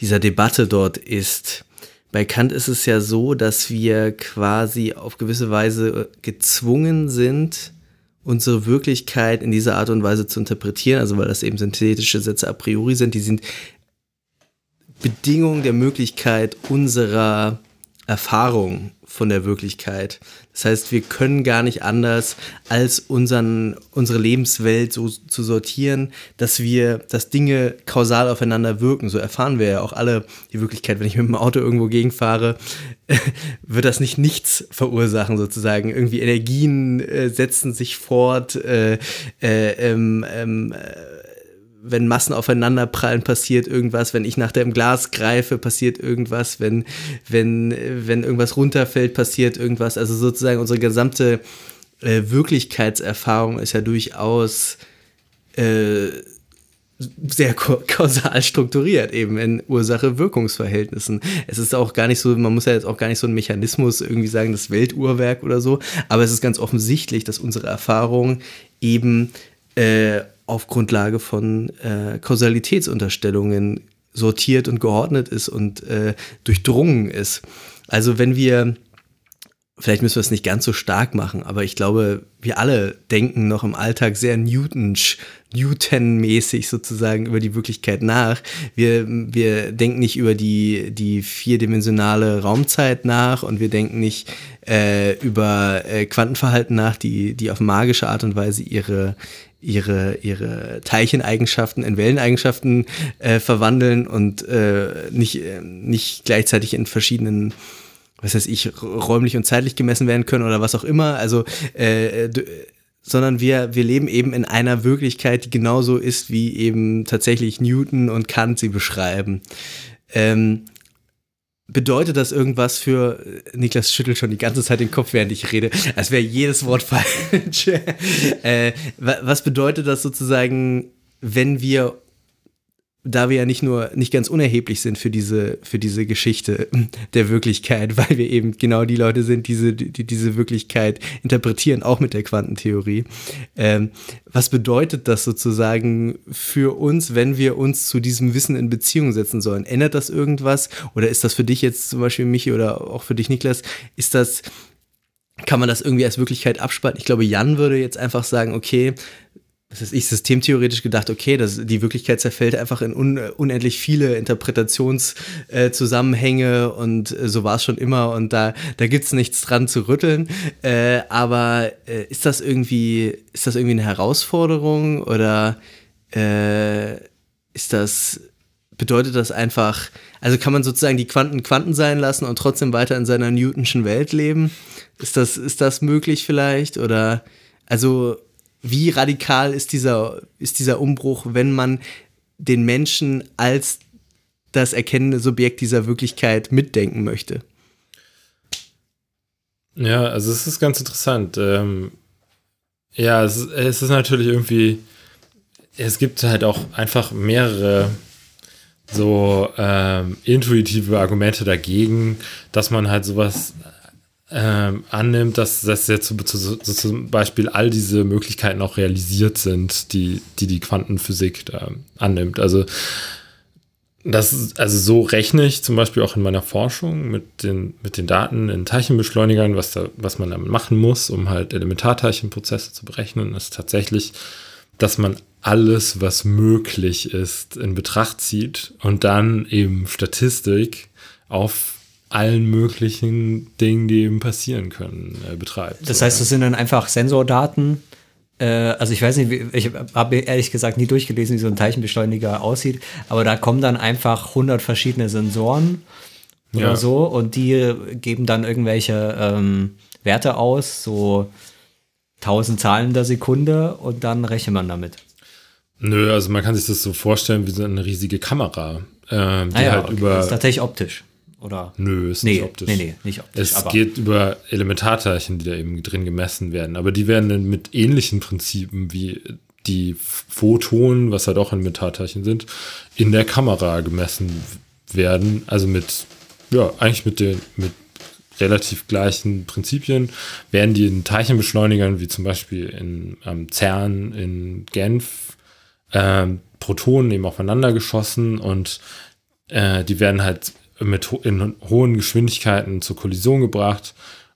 dieser Debatte dort ist. Bei Kant ist es ja so, dass wir quasi auf gewisse Weise gezwungen sind, unsere Wirklichkeit in dieser Art und Weise zu interpretieren, also weil das eben synthetische Sätze a priori sind, die sind Bedingung der Möglichkeit unserer Erfahrung von der Wirklichkeit. Das heißt, wir können gar nicht anders, als unseren, unsere Lebenswelt so zu sortieren, dass wir, dass Dinge kausal aufeinander wirken. So erfahren wir ja auch alle die Wirklichkeit. Wenn ich mit dem Auto irgendwo gegenfahre, *laughs* wird das nicht nichts verursachen, sozusagen. Irgendwie Energien äh, setzen sich fort, äh, äh, ähm, ähm, äh, wenn Massen aufeinander prallen, passiert irgendwas. Wenn ich nach dem Glas greife, passiert irgendwas. Wenn, wenn, wenn irgendwas runterfällt, passiert irgendwas. Also sozusagen unsere gesamte äh, Wirklichkeitserfahrung ist ja durchaus äh, sehr kausal strukturiert, eben in Ursache-Wirkungsverhältnissen. Es ist auch gar nicht so, man muss ja jetzt auch gar nicht so einen Mechanismus irgendwie sagen, das Weltuhrwerk oder so, aber es ist ganz offensichtlich, dass unsere Erfahrung eben äh, auf Grundlage von äh, Kausalitätsunterstellungen sortiert und geordnet ist und äh, durchdrungen ist. Also wenn wir, vielleicht müssen wir es nicht ganz so stark machen, aber ich glaube, wir alle denken noch im Alltag sehr Newtonsch, Newton-mäßig sozusagen über die Wirklichkeit nach. Wir, wir denken nicht über die, die vierdimensionale Raumzeit nach und wir denken nicht äh, über äh, Quantenverhalten nach, die, die auf magische Art und Weise ihre, ihre, ihre Teilcheneigenschaften in Welleneigenschaften äh, verwandeln und äh, nicht, äh, nicht gleichzeitig in verschiedenen was weiß ich, räumlich und zeitlich gemessen werden können oder was auch immer. Also, äh, sondern wir, wir leben eben in einer Wirklichkeit, die genauso ist, wie eben tatsächlich Newton und Kant sie beschreiben. Ähm, bedeutet das irgendwas für Niklas schüttelt schon die ganze Zeit den Kopf, während ich rede, als wäre jedes Wort falsch. *laughs* äh, was bedeutet das sozusagen, wenn wir da wir ja nicht nur nicht ganz unerheblich sind für diese für diese Geschichte der Wirklichkeit, *laughs* weil wir eben genau die Leute sind, diese die diese Wirklichkeit interpretieren, auch mit der Quantentheorie. Ähm, was bedeutet das sozusagen für uns, wenn wir uns zu diesem Wissen in Beziehung setzen sollen? Ändert das irgendwas oder ist das für dich jetzt zum Beispiel Michi oder auch für dich Niklas? Ist das kann man das irgendwie als Wirklichkeit abspalten? Ich glaube, Jan würde jetzt einfach sagen, okay, was ist ich, systemtheoretisch gedacht, okay, das, die Wirklichkeit zerfällt einfach in un, unendlich viele Interpretationszusammenhänge äh, und äh, so war es schon immer und da, da gibt es nichts dran zu rütteln. Äh, aber äh, ist das irgendwie, ist das irgendwie eine Herausforderung oder äh, ist das, bedeutet das einfach, also kann man sozusagen die Quanten Quanten sein lassen und trotzdem weiter in seiner Newtonschen Welt leben? Ist das, ist das möglich vielleicht? Oder also wie radikal ist dieser, ist dieser Umbruch, wenn man den Menschen als das erkennende Subjekt dieser Wirklichkeit mitdenken möchte? Ja, also es ist ganz interessant. Ähm, ja, es ist, es ist natürlich irgendwie, es gibt halt auch einfach mehrere so ähm, intuitive Argumente dagegen, dass man halt sowas ähm, annimmt, dass, dass jetzt so, so, so, zum Beispiel all diese Möglichkeiten auch realisiert sind, die die, die Quantenphysik da annimmt. Also das, also so rechne ich zum Beispiel auch in meiner Forschung mit den, mit den Daten in Teilchenbeschleunigern, was, da, was man damit machen muss, um halt Elementarteilchenprozesse zu berechnen, ist tatsächlich, dass man alles, was möglich ist, in Betracht zieht und dann eben Statistik auf allen möglichen Dingen, die eben passieren können, äh, betreibt. Das heißt, das sind dann einfach Sensordaten. Äh, also ich weiß nicht, wie, ich habe ehrlich gesagt nie durchgelesen, wie so ein Teilchenbeschleuniger aussieht, aber da kommen dann einfach 100 verschiedene Sensoren oder ja. so und die geben dann irgendwelche ähm, Werte aus, so 1000 Zahlen der Sekunde und dann rechnet man damit. Nö, also man kann sich das so vorstellen wie so eine riesige Kamera, äh, die ah ja, halt okay. über. Das ist tatsächlich optisch. Oder? Nö, ist nee, nicht optisch. Nee, nee, nicht optisch. Es geht über Elementarteilchen, die da eben drin gemessen werden. Aber die werden dann mit ähnlichen Prinzipien wie die Photonen, was halt auch Elementarteilchen sind, in der Kamera gemessen werden. Also mit, ja, eigentlich mit den, mit relativ gleichen Prinzipien werden die in Teilchenbeschleunigern, wie zum Beispiel in ähm, CERN in Genf, äh, Protonen eben aufeinander geschossen und äh, die werden halt mit in hohen Geschwindigkeiten zur Kollision gebracht.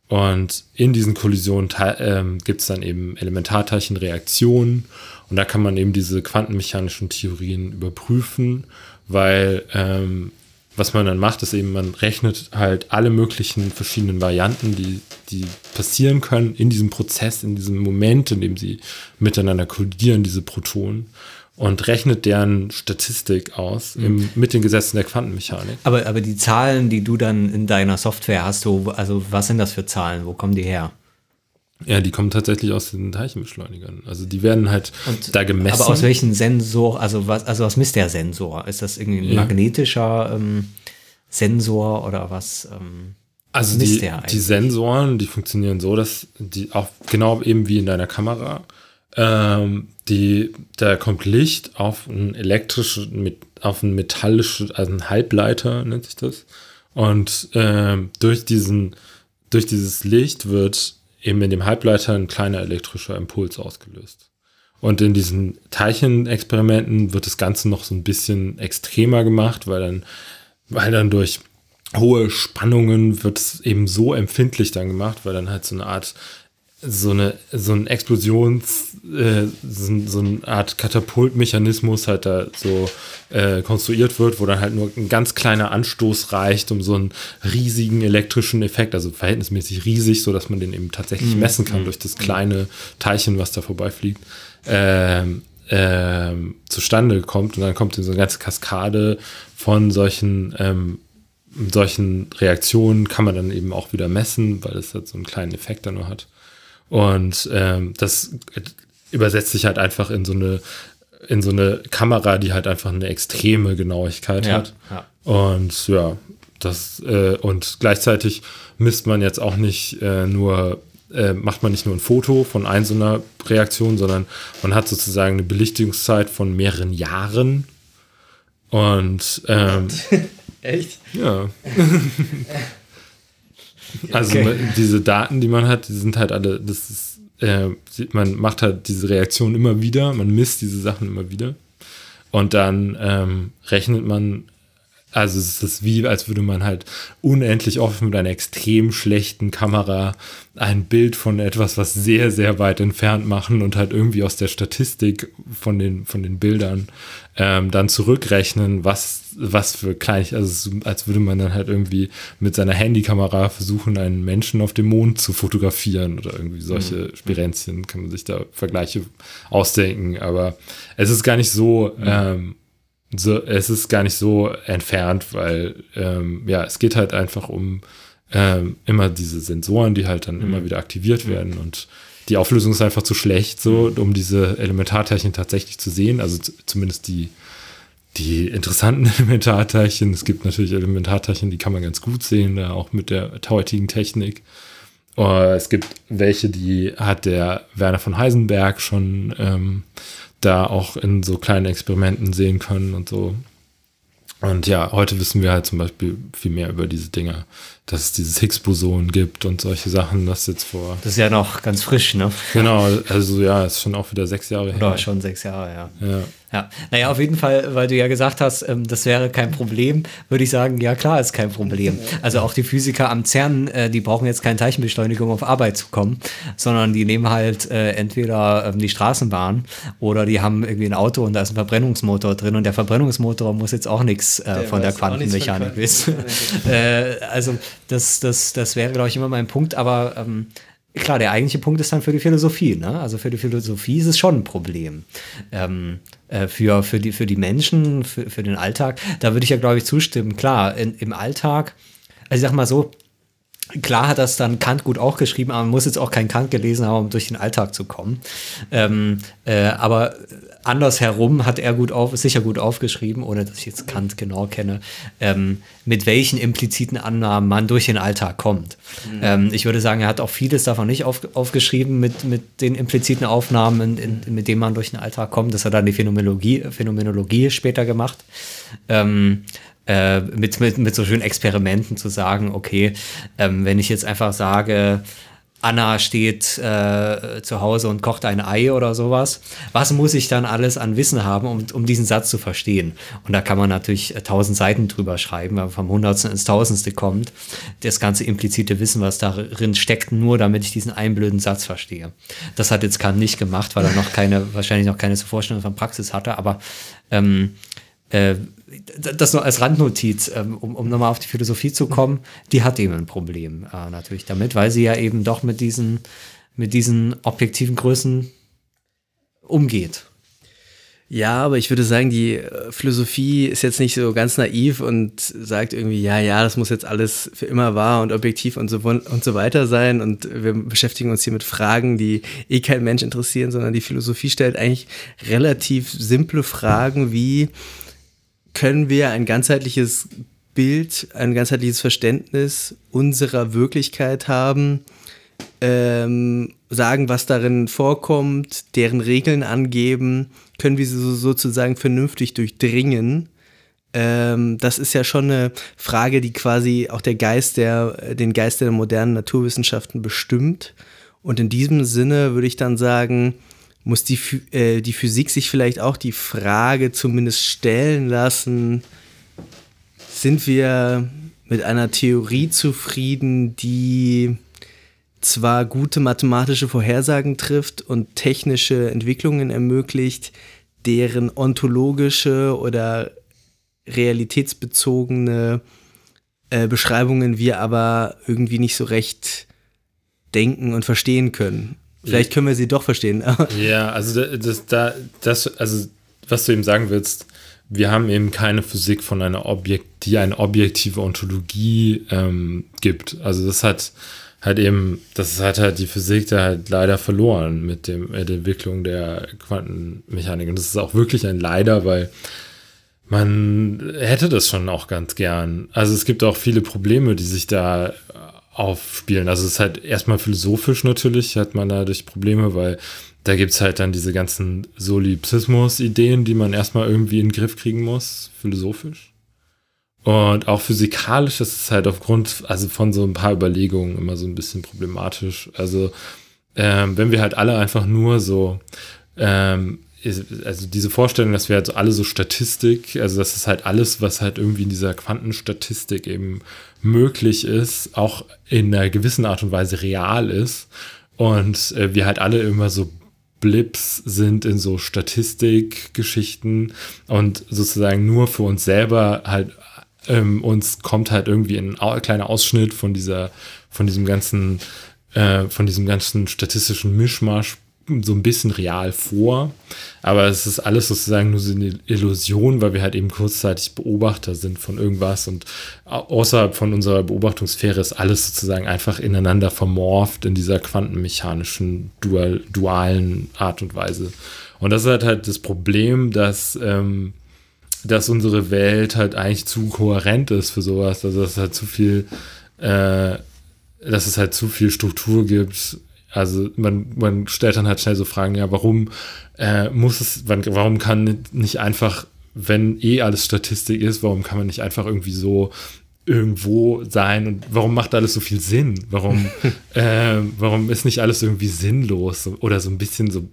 Und in diesen Kollisionen ähm, gibt es dann eben Elementarteilchenreaktionen. Und da kann man eben diese quantenmechanischen Theorien überprüfen, weil, ähm, was man dann macht, ist eben, man rechnet halt alle möglichen verschiedenen Varianten, die, die passieren können in diesem Prozess, in diesem Moment, in dem sie miteinander kollidieren, diese Protonen und rechnet deren Statistik aus im, mit den Gesetzen der Quantenmechanik. Aber, aber die Zahlen, die du dann in deiner Software hast, du, also was sind das für Zahlen? Wo kommen die her? Ja, die kommen tatsächlich aus den Teilchenbeschleunigern. Also die werden halt da gemessen. Aber aus welchem Sensor, also was, also was misst der Sensor? Ist das irgendwie ein Ja. magnetischer ähm, Sensor oder was? Ähm, Also was misst die, der die eigentlich? Sensoren, die funktionieren so, dass die auch genau eben wie in deiner Kamera, ähm, die, da kommt Licht auf ein elektrisches, mit, auf ein metallisches, also ein Halbleiter nennt sich das. Und ähm, durch diesen, durch dieses Licht wird eben in dem Halbleiter ein kleiner elektrischer Impuls ausgelöst. Und in diesen Teilchenexperimenten wird das Ganze noch so ein bisschen extremer gemacht, weil dann, weil dann durch hohe Spannungen wird es eben so empfindlich dann gemacht, weil dann halt so eine Art so eine so ein Explosions äh, so, so eine Art Katapultmechanismus halt da so äh, konstruiert wird, wo dann halt nur ein ganz kleiner Anstoß reicht, um so einen riesigen elektrischen Effekt, also verhältnismäßig riesig, so dass man den eben tatsächlich messen kann durch das kleine Teilchen, was da vorbeifliegt, ähm, ähm, zustande kommt. Und dann kommt so eine ganze Kaskade von solchen ähm, solchen Reaktionen kann man dann eben auch wieder messen, weil es halt so einen kleinen Effekt dann nur hat. Und ähm, das übersetzt sich halt einfach in so eine in so eine Kamera, die halt einfach eine extreme Genauigkeit Ja, hat. ja. Und ja, das äh, und gleichzeitig misst man jetzt auch nicht äh, nur äh, macht man nicht nur ein Foto von ein so einer Reaktion, sondern man hat sozusagen eine Belichtungszeit von mehreren Jahren. Und ähm, *laughs* Echt? ja. *laughs* also Okay. diese Daten, die man hat, die sind halt alle, das ist, äh, man macht halt diese Reaktion immer wieder, man misst diese Sachen immer wieder. Und dann ähm, rechnet man, also es ist wie, als würde man halt unendlich oft mit einer extrem schlechten Kamera ein Bild von etwas, was sehr, sehr weit entfernt machen und halt irgendwie aus der Statistik von den, von den Bildern ähm, dann zurückrechnen, was, was für klein, also als würde man dann halt irgendwie mit seiner Handykamera versuchen, einen Menschen auf dem Mond zu fotografieren oder irgendwie solche Spirenzchen, kann man sich da Vergleiche ausdenken, aber es ist gar nicht so, ähm, so, es ist gar nicht so entfernt, weil ähm, ja, es geht halt einfach um ähm, immer diese Sensoren, die halt dann immer wieder aktiviert werden und die Auflösung ist einfach zu schlecht, so, um diese Elementarteilchen tatsächlich zu sehen. Also zumindest die, die interessanten *laughs* Elementarteilchen. Es gibt natürlich Elementarteilchen, die kann man ganz gut sehen, da auch mit der heutigen Technik. Äh, es gibt welche, die hat der Werner von Heisenberg schon ähm, da auch in so kleinen Experimenten sehen können und so. Und ja, heute wissen wir halt zum Beispiel viel mehr über diese Dinger, dass es dieses Higgs-Boson gibt und solche Sachen, das jetzt vor. Das ist ja noch ganz frisch, ne? Genau, also ja, ist schon auch wieder sechs Jahre Oder her. schon sechs Jahre, ja. Ja. Ja, naja, auf jeden Fall, weil du ja gesagt hast, ähm, das wäre kein Problem, würde ich sagen, ja klar, ist kein Problem. Also auch die Physiker am CERN, äh, die brauchen jetzt keine Teilchenbeschleunigung, um auf Arbeit zu kommen, sondern die nehmen halt äh, entweder ähm, die Straßenbahn oder die haben irgendwie ein Auto und da ist ein Verbrennungsmotor drin und der Verbrennungsmotor muss jetzt auch nichts äh, von der Quantenmechanik wissen. *laughs* äh, also das, das, das wäre, glaube ich, immer mein Punkt, aber ähm, klar, der eigentliche Punkt ist dann für die Philosophie. Ne? Also für die Philosophie ist es schon ein Problem. Ähm, äh, für, für, die, für die Menschen, für, für den Alltag, da würde ich ja, glaube ich, zustimmen. Klar, in, im Alltag, also ich sag mal so, Klar hat das dann Kant gut auch geschrieben, aber man muss jetzt auch kein Kant gelesen haben, um durch den Alltag zu kommen. Ähm, äh, aber andersherum hat er gut auf, sicher gut aufgeschrieben, ohne dass ich jetzt Kant genau kenne, ähm, mit welchen impliziten Annahmen man durch den Alltag kommt. Ähm, ich würde sagen, er hat auch vieles davon nicht auf, aufgeschrieben mit, mit den impliziten Aufnahmen, in, in, mit denen man durch den Alltag kommt. Das hat dann die Phänomenologie, Phänomenologie später gemacht. Ähm, äh, mit, mit, mit so schönen Experimenten zu sagen, okay, ähm, wenn ich jetzt einfach sage, Anna steht äh, zu Hause und kocht ein Ei oder sowas. Was muss ich dann alles an Wissen haben, um, um diesen Satz zu verstehen? Und da kann man natürlich äh, tausend Seiten drüber schreiben, weil man vom Hundertsten ins Tausendste kommt. Das ganze implizite Wissen, was darin steckt, nur damit ich diesen einen blöden Satz verstehe. Das hat jetzt Kant nicht gemacht, weil er noch keine, wahrscheinlich noch keine Vorstellung von Praxis hatte, aber ähm, äh, das nur als Randnotiz, ähm, um, um nochmal auf die Philosophie zu kommen, die hat eben ein Problem äh, natürlich damit, weil sie ja eben doch mit diesen, mit diesen objektiven Größen umgeht. Ja, aber ich würde sagen, die äh, Philosophie ist jetzt nicht so ganz naiv und sagt irgendwie, ja, ja, das muss jetzt alles für immer wahr und objektiv und so, und so weiter sein. Und wir beschäftigen uns hier mit Fragen, die eh kein Mensch interessieren, sondern die Philosophie stellt eigentlich relativ simple Fragen wie, können wir ein ganzheitliches Bild, ein ganzheitliches Verständnis unserer Wirklichkeit haben, ähm, sagen, was darin vorkommt, deren Regeln angeben, können wir sie sozusagen vernünftig durchdringen. Ähm, das ist ja schon eine Frage, die quasi auch der Geist der, den Geist der modernen Naturwissenschaften bestimmt. Und in diesem Sinne würde ich dann sagen, muss die, äh, die Physik sich vielleicht auch die Frage zumindest stellen lassen, sind wir mit einer Theorie zufrieden, die zwar gute mathematische Vorhersagen trifft und technische Entwicklungen ermöglicht, deren ontologische oder realitätsbezogene äh, Beschreibungen wir aber irgendwie nicht so recht denken und verstehen können. Vielleicht können wir sie doch verstehen. *laughs* ja, also das, das, das, also was du eben sagen willst, wir haben eben keine Physik von einer Objekt, die eine objektive Ontologie ähm, gibt. Also das hat halt eben, das hat halt die Physik da halt leider verloren mit dem, mit der Entwicklung der Quantenmechanik. Und das ist auch wirklich ein Leider, weil man hätte das schon auch ganz gern. Also es gibt auch viele Probleme, die sich da aufspielen. Also es ist halt erstmal philosophisch natürlich, hat man dadurch Probleme, weil da gibt es halt dann diese ganzen Solipsismus-Ideen, die man erstmal irgendwie in den Griff kriegen muss, philosophisch. Und auch physikalisch ist es halt aufgrund, also von so ein paar Überlegungen immer so ein bisschen problematisch. Also, ähm, wenn wir halt alle einfach nur so, ähm, also diese Vorstellung, dass wir halt alle so Statistik, also das ist halt alles, was halt irgendwie in dieser Quantenstatistik eben möglich ist, auch in einer gewissen Art und Weise real ist. Und äh, wir halt alle immer so Blips sind in so Statistikgeschichten und sozusagen nur für uns selber halt ähm, uns kommt halt irgendwie ein kleiner Ausschnitt von dieser, von diesem ganzen, äh, von diesem ganzen statistischen Mischmasch so ein bisschen real vor. Aber es ist alles sozusagen nur so eine Illusion, weil wir halt eben kurzzeitig Beobachter sind von irgendwas und außerhalb von unserer Beobachtungssphäre ist alles sozusagen einfach ineinander vermorft in dieser quantenmechanischen, dual, dualen Art und Weise. Und das ist halt, halt das Problem, dass ähm, dass unsere Welt halt eigentlich zu kohärent ist für sowas. Also dass es halt zu viel, äh, dass es halt zu viel Struktur gibt. Also man, man stellt dann halt schnell so Fragen, ja, warum äh, muss es, warum kann nicht einfach, wenn eh alles Statistik ist, warum kann man nicht einfach irgendwie so irgendwo sein und warum macht alles so viel Sinn? Warum, *laughs* äh, warum ist nicht alles irgendwie sinnlos oder so ein bisschen so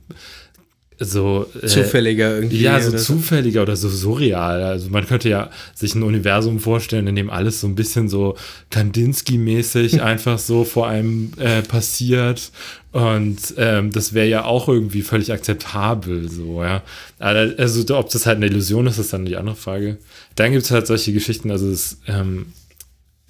so äh, zufälliger irgendwie. Ja, so zufälliger oder so surreal. Also man könnte ja sich ein Universum vorstellen, in dem alles so ein bisschen so Kandinsky-mäßig *laughs* einfach so vor einem äh, passiert. Und ähm, das wäre ja auch irgendwie völlig akzeptabel, so, ja. Also, ob das halt eine Illusion ist, ist dann die andere Frage. Dann gibt es halt solche Geschichten, also es, ähm,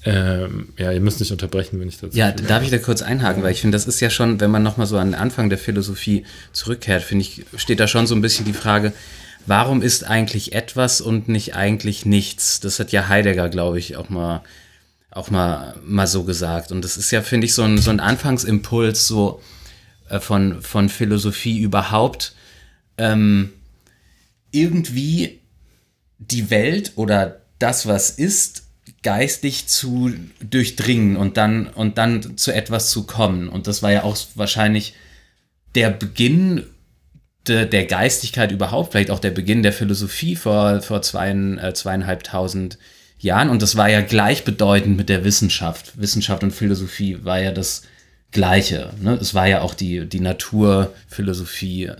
ähm, ja, ihr müsst nicht unterbrechen, wenn ich dazu. Ja, darf ich da kurz einhaken, weil ich finde, das ist ja schon, wenn man nochmal so an den Anfang der Philosophie zurückkehrt, finde ich, steht da schon so ein bisschen die Frage, warum ist eigentlich etwas und nicht eigentlich nichts? Das hat ja Heidegger, glaube ich, auch mal, auch mal, mal so gesagt. Und das ist ja, finde ich, so ein, so ein Anfangsimpuls so äh, von, von Philosophie überhaupt. Ähm, irgendwie die Welt oder das, was ist, geistig zu durchdringen und dann, und dann zu etwas zu kommen. Und das war ja auch wahrscheinlich der Beginn de, der Geistigkeit überhaupt, vielleicht auch der Beginn der Philosophie vor, vor zwei, äh, zweieinhalbtausend Jahren. Und das war ja gleichbedeutend mit der Wissenschaft. Wissenschaft und Philosophie war ja das Gleiche. Ne? Es war ja auch die, die Naturphilosophie.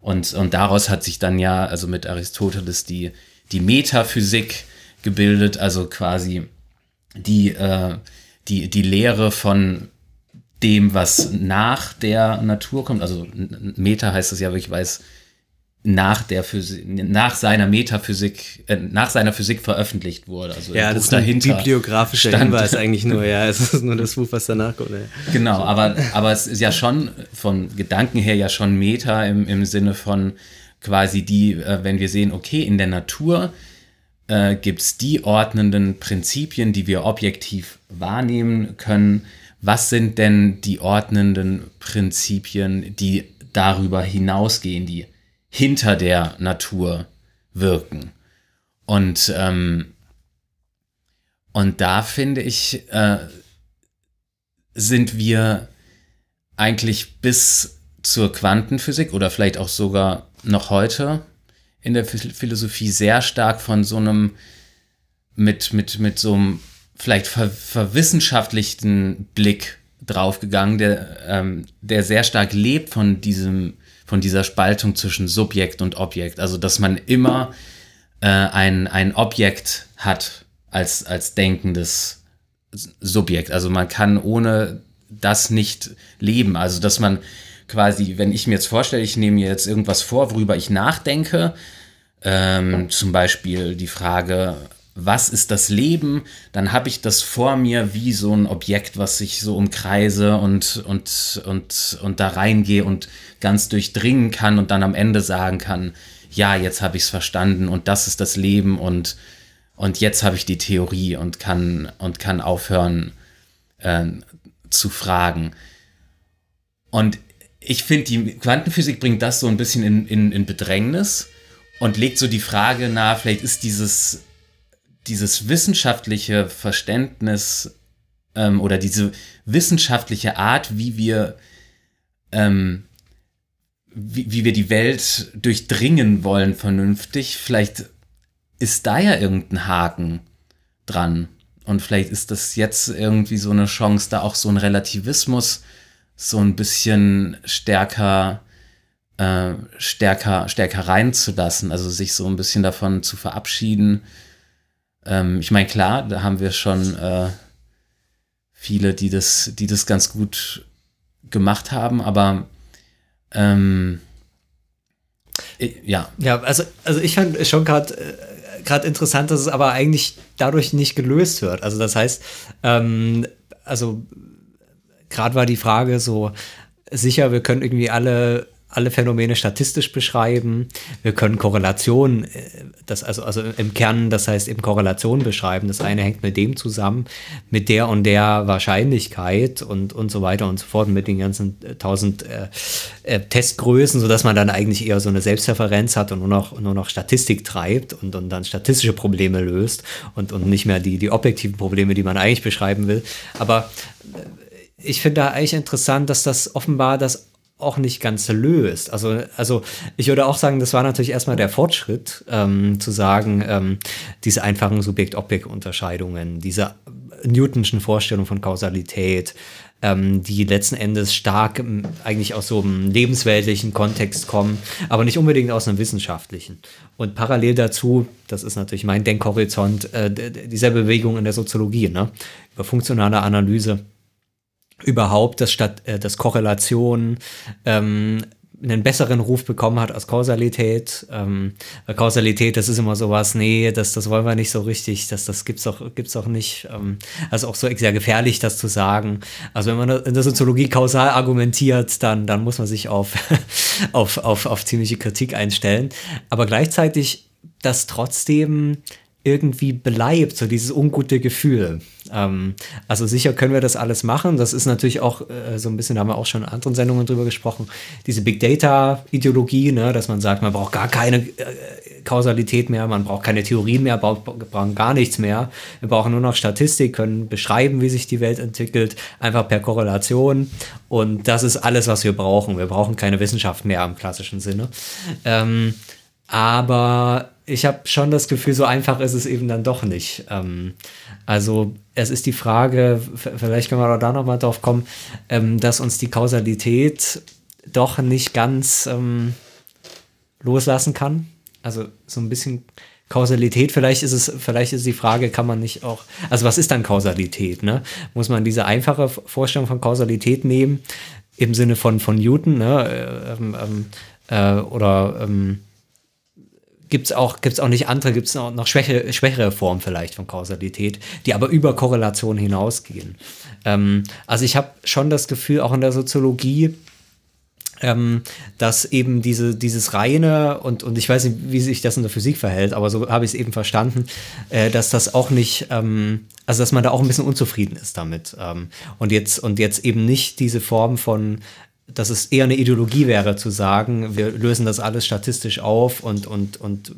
Und, und daraus hat sich dann ja, also mit Aristoteles, die, die Metaphysik gebildet, also quasi die, äh, die, die Lehre von dem, was nach der Natur kommt. Also Meta heißt das ja weil es nach der Physik, nach seiner Metaphysik, äh, nach seiner Physik veröffentlicht wurde. Also Ja, das ist ein bibliografischer stand- Hinweis eigentlich nur, ja. *laughs* Es ist nur das Buch, was danach kommt. Ja. Genau, aber, aber es ist ja schon vom Gedanken her ja schon Meta im, im Sinne von quasi die, äh, wenn wir sehen, okay, in der Natur äh, gibt es die ordnenden Prinzipien, die wir objektiv wahrnehmen können. Was sind denn die ordnenden Prinzipien, die darüber hinausgehen, die hinter der Natur wirken? Und, ähm, und da finde ich, äh, sind wir eigentlich bis zur Quantenphysik oder vielleicht auch sogar noch heute in der Phil- Philosophie sehr stark von so einem mit, mit, mit so einem vielleicht ver verwissenschaftlichten Blick draufgegangen, der, ähm, der sehr stark lebt von diesem, von dieser Spaltung zwischen Subjekt und Objekt. Also dass man immer äh, ein, ein Objekt hat als, als denkendes Subjekt. Also man kann ohne das nicht leben. Also dass man quasi, wenn ich mir jetzt vorstelle, ich nehme mir jetzt irgendwas vor, worüber ich nachdenke, ähm, zum Beispiel die Frage, was ist das Leben, dann habe ich das vor mir wie so ein Objekt, was ich so umkreise und, und, und, und da reingehe und ganz durchdringen kann und dann am Ende sagen kann, ja, jetzt habe ich es verstanden und das ist das Leben und, und jetzt habe ich die Theorie und kann, und kann aufhören äh, zu fragen. Und ich finde, die Quantenphysik bringt das so ein bisschen in, in, in Bedrängnis und legt so die Frage nahe, vielleicht ist dieses, dieses wissenschaftliche Verständnis ähm, oder diese wissenschaftliche Art, wie wir, ähm, wie, wie wir die Welt durchdringen wollen, vernünftig, vielleicht ist da ja irgendein Haken dran. Und vielleicht ist das jetzt irgendwie so eine Chance, da auch so ein Relativismus so ein bisschen stärker, äh, stärker, stärker reinzulassen, also sich so ein bisschen davon zu verabschieden. Ähm, ich meine, klar, da haben wir schon äh, viele, die das, die das ganz gut gemacht haben, aber ähm, ja, Ja, also, also ich fand schon gerade äh, gerade interessant, dass es aber eigentlich dadurch nicht gelöst wird. Also das heißt, ähm, also gerade war die Frage so, sicher, wir können irgendwie alle alle Phänomene statistisch beschreiben. Wir können Korrelationen, äh, das also, also im Kern, das heißt eben Korrelationen beschreiben. Das eine hängt mit dem zusammen, mit der und der Wahrscheinlichkeit und, und so weiter und so fort, mit den ganzen äh, tausend äh, äh, Testgrößen, sodass man dann eigentlich eher so eine Selbstreferenz hat und nur noch, nur noch Statistik treibt und, und dann statistische Probleme löst und, und nicht mehr die, die objektiven Probleme, die man eigentlich beschreiben will. Aber ich finde da eigentlich interessant, dass das offenbar das auch nicht ganz löst. Also, also ich würde auch sagen, das war natürlich erstmal der Fortschritt, ähm, zu sagen, ähm, diese einfachen Subjekt-Objekt-Unterscheidungen, diese Newtonschen Vorstellung von Kausalität, ähm, die letzten Endes stark ähm, eigentlich aus so einem lebensweltlichen Kontext kommen, aber nicht unbedingt aus einem wissenschaftlichen. Und parallel dazu, das ist natürlich mein Denkhorizont, äh, dieser Bewegung in der Soziologie, ne? über funktionale Analyse überhaupt, dass statt äh, dass Korrelation ähm, einen besseren Ruf bekommen hat als Kausalität. Ähm, Kausalität, das ist immer sowas, nee, das, das wollen wir nicht so richtig, das, das gibt's auch, gibt's auch nicht. Ähm, also auch so sehr gefährlich, das zu sagen. Also wenn man in der Soziologie kausal argumentiert, dann, dann muss man sich auf, *laughs* auf, auf, auf ziemliche Kritik einstellen. Aber gleichzeitig das trotzdem irgendwie bleibt, so dieses ungute Gefühl. Ähm, also sicher können wir das alles machen. Das ist natürlich auch äh, so ein bisschen, da haben wir auch schon in anderen Sendungen drüber gesprochen, diese Big Data-Ideologie, ne, dass man sagt, man braucht gar keine äh, Kausalität mehr, man braucht keine Theorien mehr, braucht, brauchen gar nichts mehr. Wir brauchen nur noch Statistik, können beschreiben, wie sich die Welt entwickelt, einfach per Korrelation. Und das ist alles, was wir brauchen. Wir brauchen keine Wissenschaft mehr im klassischen Sinne. Ähm, aber ich habe schon das Gefühl, so einfach ist es eben dann doch nicht. Ähm, also es ist die Frage, vielleicht können wir auch da nochmal drauf kommen, ähm, dass uns die Kausalität doch nicht ganz ähm, loslassen kann. Also so ein bisschen Kausalität, vielleicht ist es, vielleicht ist die Frage, kann man nicht auch, also was ist dann Kausalität, ne? Muss man diese einfache Vorstellung von Kausalität nehmen, im Sinne von, von Newton, ne? Äh, ähm, ähm, äh, oder ähm, gibt es auch, gibt's auch nicht andere, gibt es noch, noch schwächere, schwächere Formen vielleicht von Kausalität, die aber über Korrelation hinausgehen. Ähm, also ich habe schon das Gefühl, auch in der Soziologie, ähm, dass eben diese, dieses reine und, und ich weiß nicht, wie sich das in der Physik verhält, aber so habe ich es eben verstanden, äh, dass das auch nicht, ähm, also dass man da auch ein bisschen unzufrieden ist damit. Ähm, und, jetzt, und jetzt eben nicht diese Form von, dass es eher eine Ideologie wäre zu sagen, wir lösen das alles statistisch auf und, und, und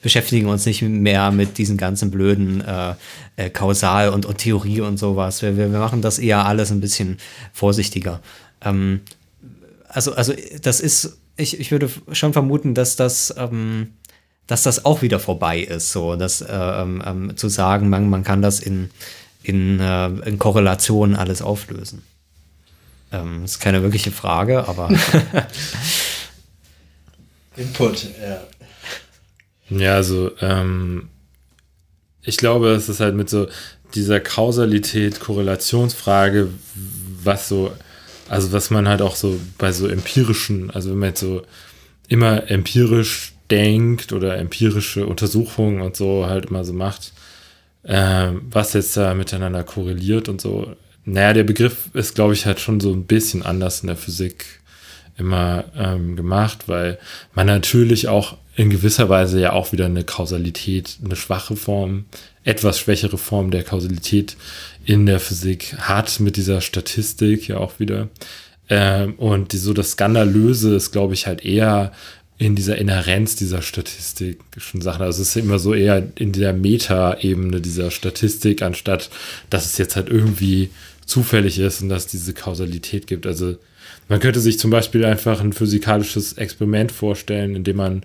beschäftigen uns nicht mehr mit diesen ganzen blöden äh, äh, Kausal und, und Theorie und sowas. Wir, wir machen das eher alles ein bisschen vorsichtiger. Ähm, also, also das ist, ich, ich würde schon vermuten, dass das, ähm, dass das auch wieder vorbei ist, so, dass äh, ähm, ähm, zu sagen, man, man kann das in, in, äh, in Korrelation alles auflösen. Ähm, ist keine wirkliche Frage, aber. *laughs* Input, ja. Ja, also ähm, ich glaube, es ist halt mit so dieser Kausalität, Korrelationsfrage, was so, also was man halt auch so bei so empirischen, also wenn man jetzt so immer empirisch denkt oder empirische Untersuchungen und so halt immer so macht, ähm, was jetzt da miteinander korreliert und so. Naja, der Begriff ist, glaube ich, halt schon so ein bisschen anders in der Physik immer ähm, gemacht, weil man natürlich auch in gewisser Weise ja auch wieder eine Kausalität, eine schwache Form, etwas schwächere Form der Kausalität in der Physik hat mit dieser Statistik ja auch wieder. Ähm, und die, so das Skandalöse ist, glaube ich, halt eher in dieser Inhärenz dieser statistischen Sachen. Also es ist immer so eher in der Meta-Ebene dieser Statistik, anstatt dass es jetzt halt irgendwie zufällig ist und dass es diese Kausalität gibt. Also man könnte sich zum Beispiel einfach ein physikalisches Experiment vorstellen, in dem man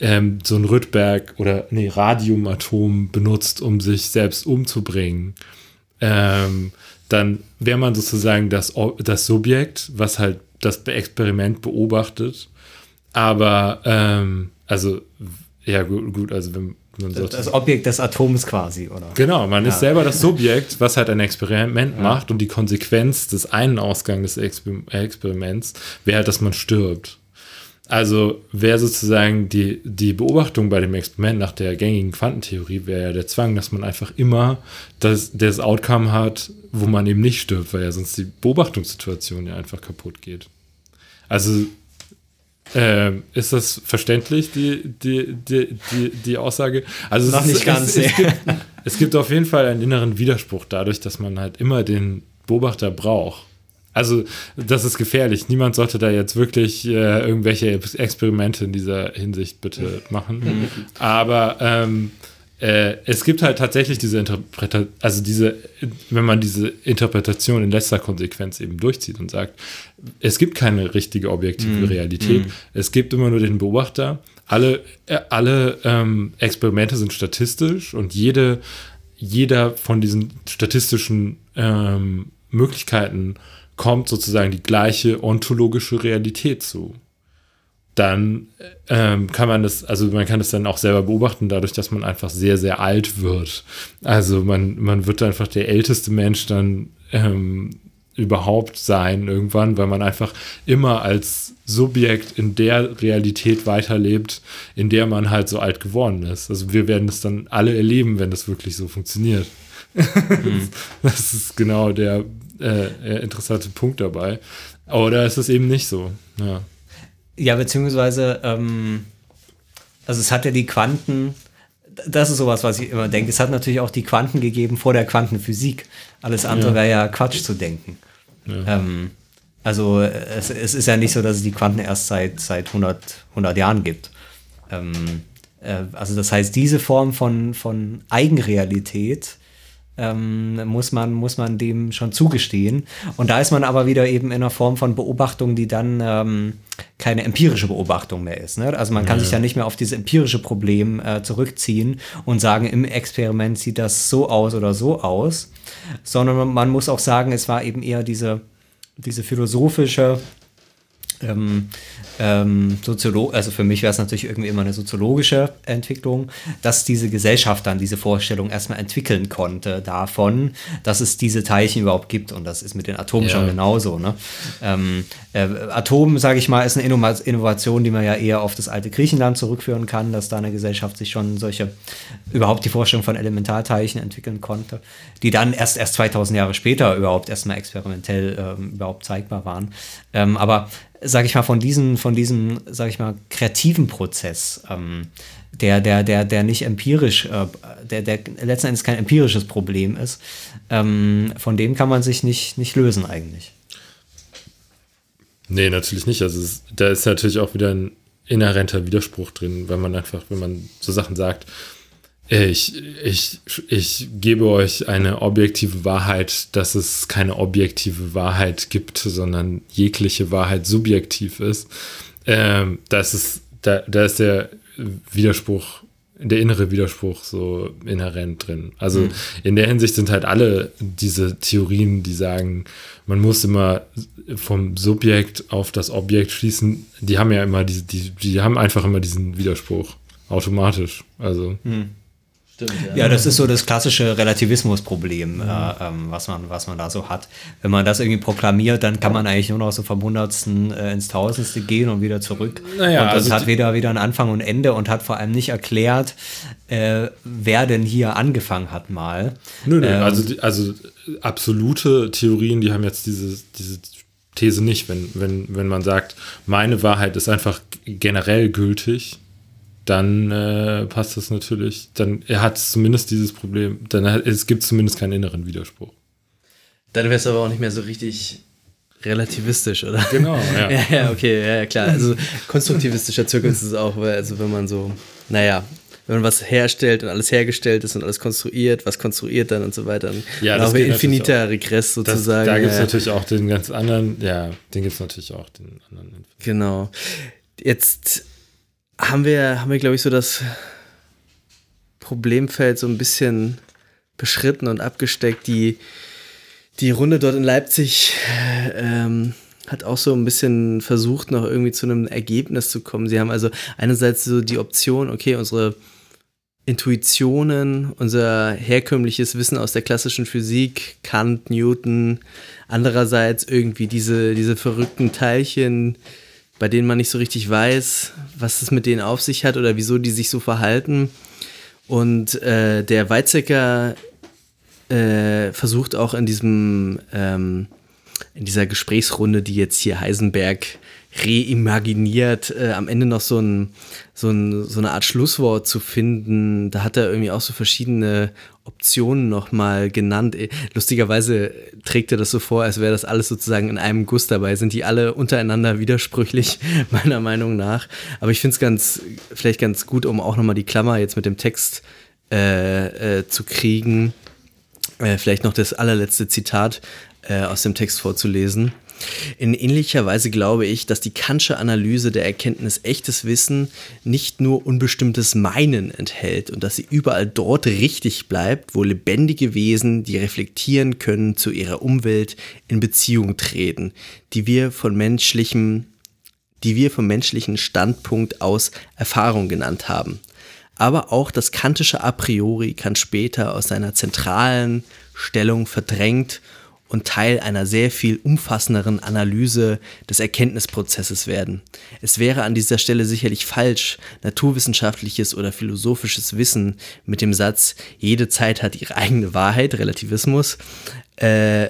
ähm, so ein Rydberg oder nee, Radiumatom benutzt, um sich selbst umzubringen. Ähm, dann wäre man sozusagen das, das Subjekt, was halt das Experiment beobachtet. Aber, ähm, also, ja, gut, gut also wenn das, das Objekt des Atoms quasi, oder? Genau, man ja. ist selber das Subjekt, was halt ein Experiment ja. macht und die Konsequenz des einen Ausgangs des Exper Experiments wäre halt, dass man stirbt. Also wäre sozusagen die, die Beobachtung bei dem Experiment nach der gängigen Quantentheorie, wäre ja der Zwang, dass man einfach immer das, das Outcome hat, wo man eben nicht stirbt, weil ja sonst die Beobachtungssituation ja einfach kaputt geht. Also ähm, ist das verständlich, die, die, die, die, die Aussage? Also Noch es nicht ist, ganz. Es, es, gibt, es gibt auf jeden Fall einen inneren Widerspruch dadurch, dass man halt immer den Beobachter braucht. Also das ist gefährlich. Niemand sollte da jetzt wirklich äh, irgendwelche Experimente in dieser Hinsicht bitte *laughs* machen. Aber ähm, äh, es gibt halt tatsächlich diese Interpretation, also diese, wenn man diese Interpretation in letzter Konsequenz eben durchzieht und sagt, es gibt keine richtige objektive Mhm. Realität, es gibt immer nur den Beobachter. Alle, äh, alle ähm, Experimente sind statistisch und jede, jeder von diesen statistischen ähm, Möglichkeiten kommt sozusagen die gleiche ontologische Realität zu. Dann ähm, kann man das, also man kann das dann auch selber beobachten, dadurch, dass man einfach sehr, sehr alt wird. Also man, man wird einfach der älteste Mensch dann ähm, überhaupt sein irgendwann, weil man einfach immer als Subjekt in der Realität weiterlebt, in der man halt so alt geworden ist. Also wir werden es dann alle erleben, wenn das wirklich so funktioniert. *laughs* Das ist genau der äh, interessante Punkt dabei. Oder ist es eben nicht so? Ja. Ja, beziehungsweise, ähm, also es hat ja die Quanten, das ist sowas, was ich immer denke. Es hat natürlich auch die Quanten gegeben vor der Quantenphysik. Alles andere Ja. wäre ja Quatsch zu denken. Ähm, also es, es ist ja nicht so, dass es die Quanten erst seit, seit 100, 100 Jahren gibt. Ähm, äh, also das heißt, diese Form von, von Eigenrealität ähm, muss, man, muss man dem schon zugestehen. Und da ist man aber wieder eben in einer Form von Beobachtung, die dann ähm, keine empirische Beobachtung mehr ist. Ne? Also man kann sich ja nicht mehr auf dieses empirische Problem äh, zurückziehen und sagen, im Experiment sieht das so aus oder so aus, sondern man- man muss auch sagen, es war eben eher diese, diese philosophische ähm, ähm, Soziolo also für mich wäre es natürlich irgendwie immer eine soziologische Entwicklung, dass diese Gesellschaft dann diese Vorstellung erstmal entwickeln konnte davon, dass es diese Teilchen überhaupt gibt und das ist mit den Atomen Ja. schon genauso. Ne? Ähm, äh, Atom, sage ich mal, ist eine Innova Innovation, die man ja eher auf das alte Griechenland zurückführen kann, dass da eine Gesellschaft sich schon solche, überhaupt die Vorstellung von Elementarteilchen entwickeln konnte, die dann erst erst 2000 Jahre später überhaupt erstmal experimentell ähm, überhaupt zeigbar waren. Ähm, aber sage ich mal, von diesem, von diesem, sage ich mal, kreativen Prozess, ähm, der, der, der, der nicht empirisch, äh, der, der letzten Endes kein empirisches Problem ist, ähm, von dem kann man sich nicht, nicht lösen eigentlich. Nee, natürlich nicht. Also es, da ist natürlich auch wieder ein inhärenter Widerspruch drin, wenn man einfach, wenn man so Sachen sagt, ich, ich, ich gebe euch eine objektive Wahrheit, dass es keine objektive Wahrheit gibt, sondern jegliche Wahrheit subjektiv ist. Ähm, das ist, da, da ist der Widerspruch, der innere Widerspruch so inhärent drin. Also in der Hinsicht sind halt alle diese Theorien, die sagen, man muss immer vom Subjekt auf das Objekt schließen, die haben ja immer diese, die, die haben einfach immer diesen Widerspruch automatisch. Also Stimmt, Ja, das ist so das klassische Relativismusproblem, äh, ähm, was, man, was man da so hat. Wenn man das irgendwie proklamiert, dann kann man eigentlich nur noch so vom Hundertsten äh, ins Tausendste gehen und wieder zurück. Naja, und das also hat weder, weder einen Anfang und Ende und hat vor allem nicht erklärt, äh, wer denn hier angefangen hat mal. Nö, nö, Ähm, also, die, also absolute Theorien, die haben jetzt diese, diese These nicht. Wenn, wenn, wenn man sagt, meine Wahrheit ist einfach generell gültig, dann äh, passt das natürlich. Dann er hat zumindest dieses Problem. Dann hat, es gibt zumindest keinen inneren Widerspruch. Dann wäre es aber auch nicht mehr so richtig relativistisch, oder? Genau, ja. *laughs* ja, ja, okay, ja, ja, klar. Also konstruktivistischer Zirkel ist es auch, weil, also wenn man so, naja, wenn man was herstellt und alles hergestellt ist und alles konstruiert, was konstruiert dann und so weiter, dann Ja, das auch geht infiniter Regress Das, sozusagen. da gibt es ja. natürlich auch den ganz anderen, ja, den gibt es natürlich auch den anderen. Genau. Jetzt haben wir, haben wir, glaube ich, so das Problemfeld so ein bisschen beschritten und abgesteckt. Die, die Runde dort in Leipzig ähm, hat auch so ein bisschen versucht, noch irgendwie zu einem Ergebnis zu kommen. Sie haben also einerseits so die Option, okay, unsere Intuitionen, unser herkömmliches Wissen aus der klassischen Physik, Kant, Newton, andererseits irgendwie diese, diese verrückten Teilchen, bei denen man nicht so richtig weiß, was es mit denen auf sich hat oder wieso die sich so verhalten. Und äh, der Weizsäcker äh, versucht auch in diesem ähm, in dieser Gesprächsrunde, die jetzt hier Heisenberg reimaginiert, äh, am Ende noch so, ein, so, ein, so eine Art Schlusswort zu finden. Da hat er irgendwie auch so verschiedene Optionen nochmal genannt. Äh, Lustigerweise trägt er das so vor, als wäre das alles sozusagen in einem Guss dabei. Sind die alle untereinander widersprüchlich, *laughs* meiner Meinung nach. Aber ich finde es ganz, vielleicht ganz gut, um auch nochmal die Klammer jetzt mit dem Text äh, äh, zu kriegen. Äh, vielleicht noch das allerletzte Zitat äh, aus dem Text vorzulesen. In ähnlicher Weise glaube ich, dass die Kantsche Analyse der Erkenntnis echtes Wissen nicht nur unbestimmtes Meinen enthält und dass sie überall dort richtig bleibt, wo lebendige Wesen, die reflektieren können, zu ihrer Umwelt in Beziehung treten, die wir von menschlichem, die wir vom menschlichen Standpunkt aus Erfahrung genannt haben. Aber auch das kantische A priori kann später aus seiner zentralen Stellung verdrängt und Teil einer sehr viel umfassenderen Analyse des Erkenntnisprozesses werden. Es wäre an dieser Stelle sicherlich falsch, naturwissenschaftliches oder philosophisches Wissen mit dem Satz, jede Zeit hat ihre eigene Wahrheit, Relativismus, äh,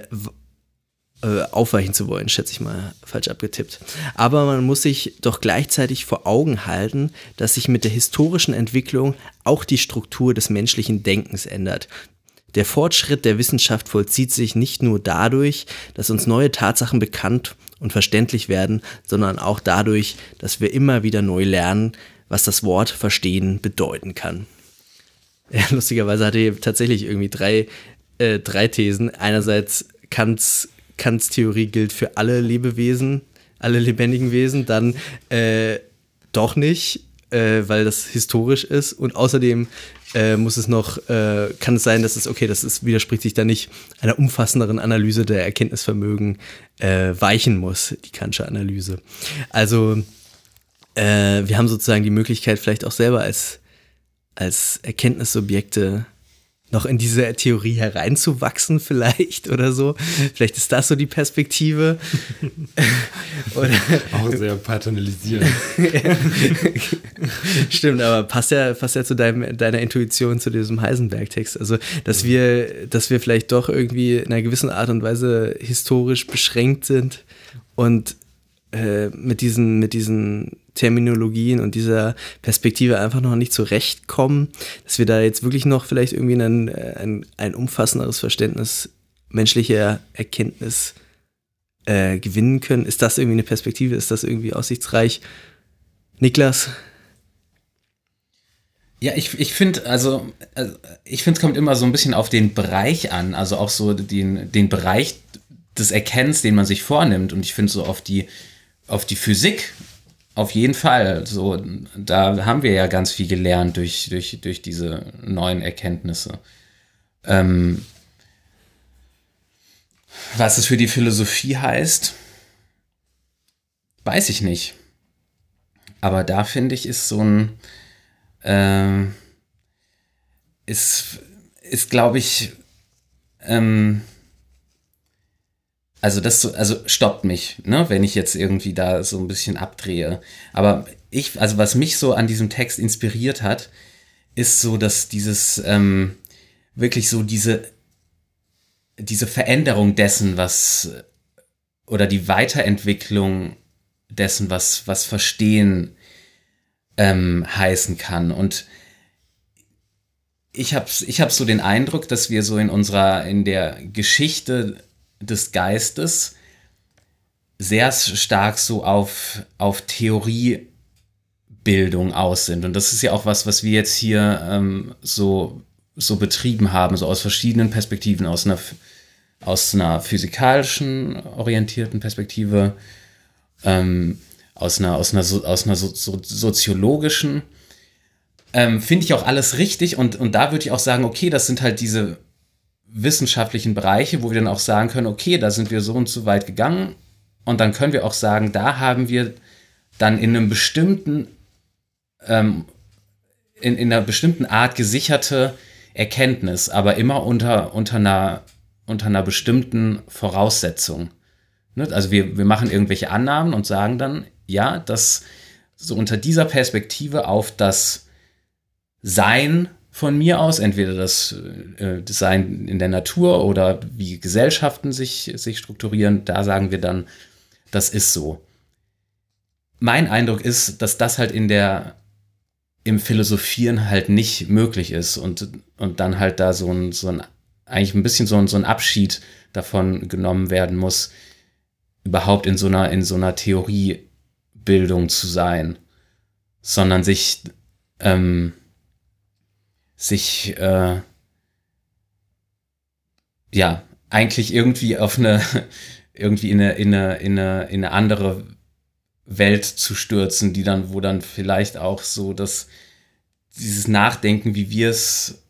äh, aufweichen zu wollen, schätze ich mal, falsch abgetippt. Aber man muss sich doch gleichzeitig vor Augen halten, dass sich mit der historischen Entwicklung auch die Struktur des menschlichen Denkens ändert. Der Fortschritt der Wissenschaft vollzieht sich nicht nur dadurch, dass uns neue Tatsachen bekannt und verständlich werden, sondern auch dadurch, dass wir immer wieder neu lernen, was das Wort verstehen bedeuten kann. *laughs* Ja, lustigerweise hatte er tatsächlich irgendwie drei, äh, drei Thesen. Einerseits Kants, Kants Theorie gilt für alle Lebewesen, alle lebendigen Wesen, dann äh, doch nicht. äh, weil das historisch ist und außerdem äh, muss es noch, äh, kann es sein, dass es, okay, das ist, widerspricht sich da nicht einer umfassenderen Analyse der Erkenntnisvermögen äh, weichen muss, die Kantsche Analyse. Also äh, wir haben sozusagen die Möglichkeit, vielleicht auch selber als, als Erkenntnissubjekte noch in diese Theorie hereinzuwachsen, vielleicht oder so. Vielleicht ist das so die Perspektive. *laughs* Auch sehr paternalisierend. *laughs* Stimmt, aber passt ja, passt ja zu deinem, deiner Intuition zu diesem Heisenberg-Text. Also, dass wir, dass wir vielleicht doch irgendwie in einer gewissen Art und Weise historisch beschränkt sind und äh, mit diesen, mit diesen Terminologien und dieser Perspektive einfach noch nicht zurechtkommen, dass wir da jetzt wirklich noch vielleicht irgendwie ein, ein, ein umfassenderes Verständnis menschlicher Erkenntnis äh, gewinnen können. Ist das irgendwie eine Perspektive? Ist das irgendwie aussichtsreich? Niklas? Ja, ich, ich finde, also, also, ich finde, es kommt immer so ein bisschen auf den Bereich an, also auch so den, den Bereich des Erkennens, den man sich vornimmt. Und ich finde so auf die, auf die Physik auf jeden Fall. So, da haben wir ja ganz viel gelernt durch, durch, durch diese neuen Erkenntnisse. Ähm, was es für die Philosophie heißt, weiß ich nicht. Aber da finde ich, ist so ein, äh, ist, ist glaube ich, ähm, also das so, also stoppt mich, ne, wenn ich jetzt irgendwie da so ein bisschen abdrehe. Aber ich, also was mich so an diesem Text inspiriert hat, ist so, dass dieses ähm, wirklich so diese diese Veränderung dessen, was oder die Weiterentwicklung dessen, was was Verstehen ähm, heißen kann und ich habe ich hab so den Eindruck, dass wir so in unserer, in der Geschichte des Geistes sehr stark so auf, auf Theoriebildung aus sind. Und das ist ja auch was, was wir jetzt hier ähm, so, so betrieben haben, so aus verschiedenen Perspektiven, aus einer, aus einer physikalischen orientierten Perspektive, ähm, aus einer, aus einer, aus einer so, so, soziologischen. Ähm, Finde ich auch alles richtig und, und da würde ich auch sagen, okay, das sind halt diese wissenschaftlichen Bereiche, wo wir dann auch sagen können, okay, da sind wir so und so weit gegangen und dann können wir auch sagen, da haben wir dann in einem bestimmten, ähm, in, in einer bestimmten Art gesicherte Erkenntnis, aber immer unter, unter, einer, unter einer bestimmten Voraussetzung. Ne? Also wir, wir machen irgendwelche Annahmen und sagen dann, ja, dass so unter dieser Perspektive auf das Sein von mir aus, entweder das äh, Design in der Natur oder wie Gesellschaften sich, sich strukturieren, da sagen wir dann, das ist so. Mein Eindruck ist, dass das halt in der, im Philosophieren halt nicht möglich ist und, und dann halt da so ein, so ein, eigentlich ein bisschen so ein, so ein Abschied davon genommen werden muss, überhaupt in so einer, in so einer Theoriebildung zu sein, sondern sich, ähm, sich äh, ja eigentlich irgendwie auf eine *laughs* irgendwie in eine, in eine, in eine, in eine andere Welt zu stürzen, die dann, wo dann vielleicht auch so das, dieses Nachdenken, wie wir es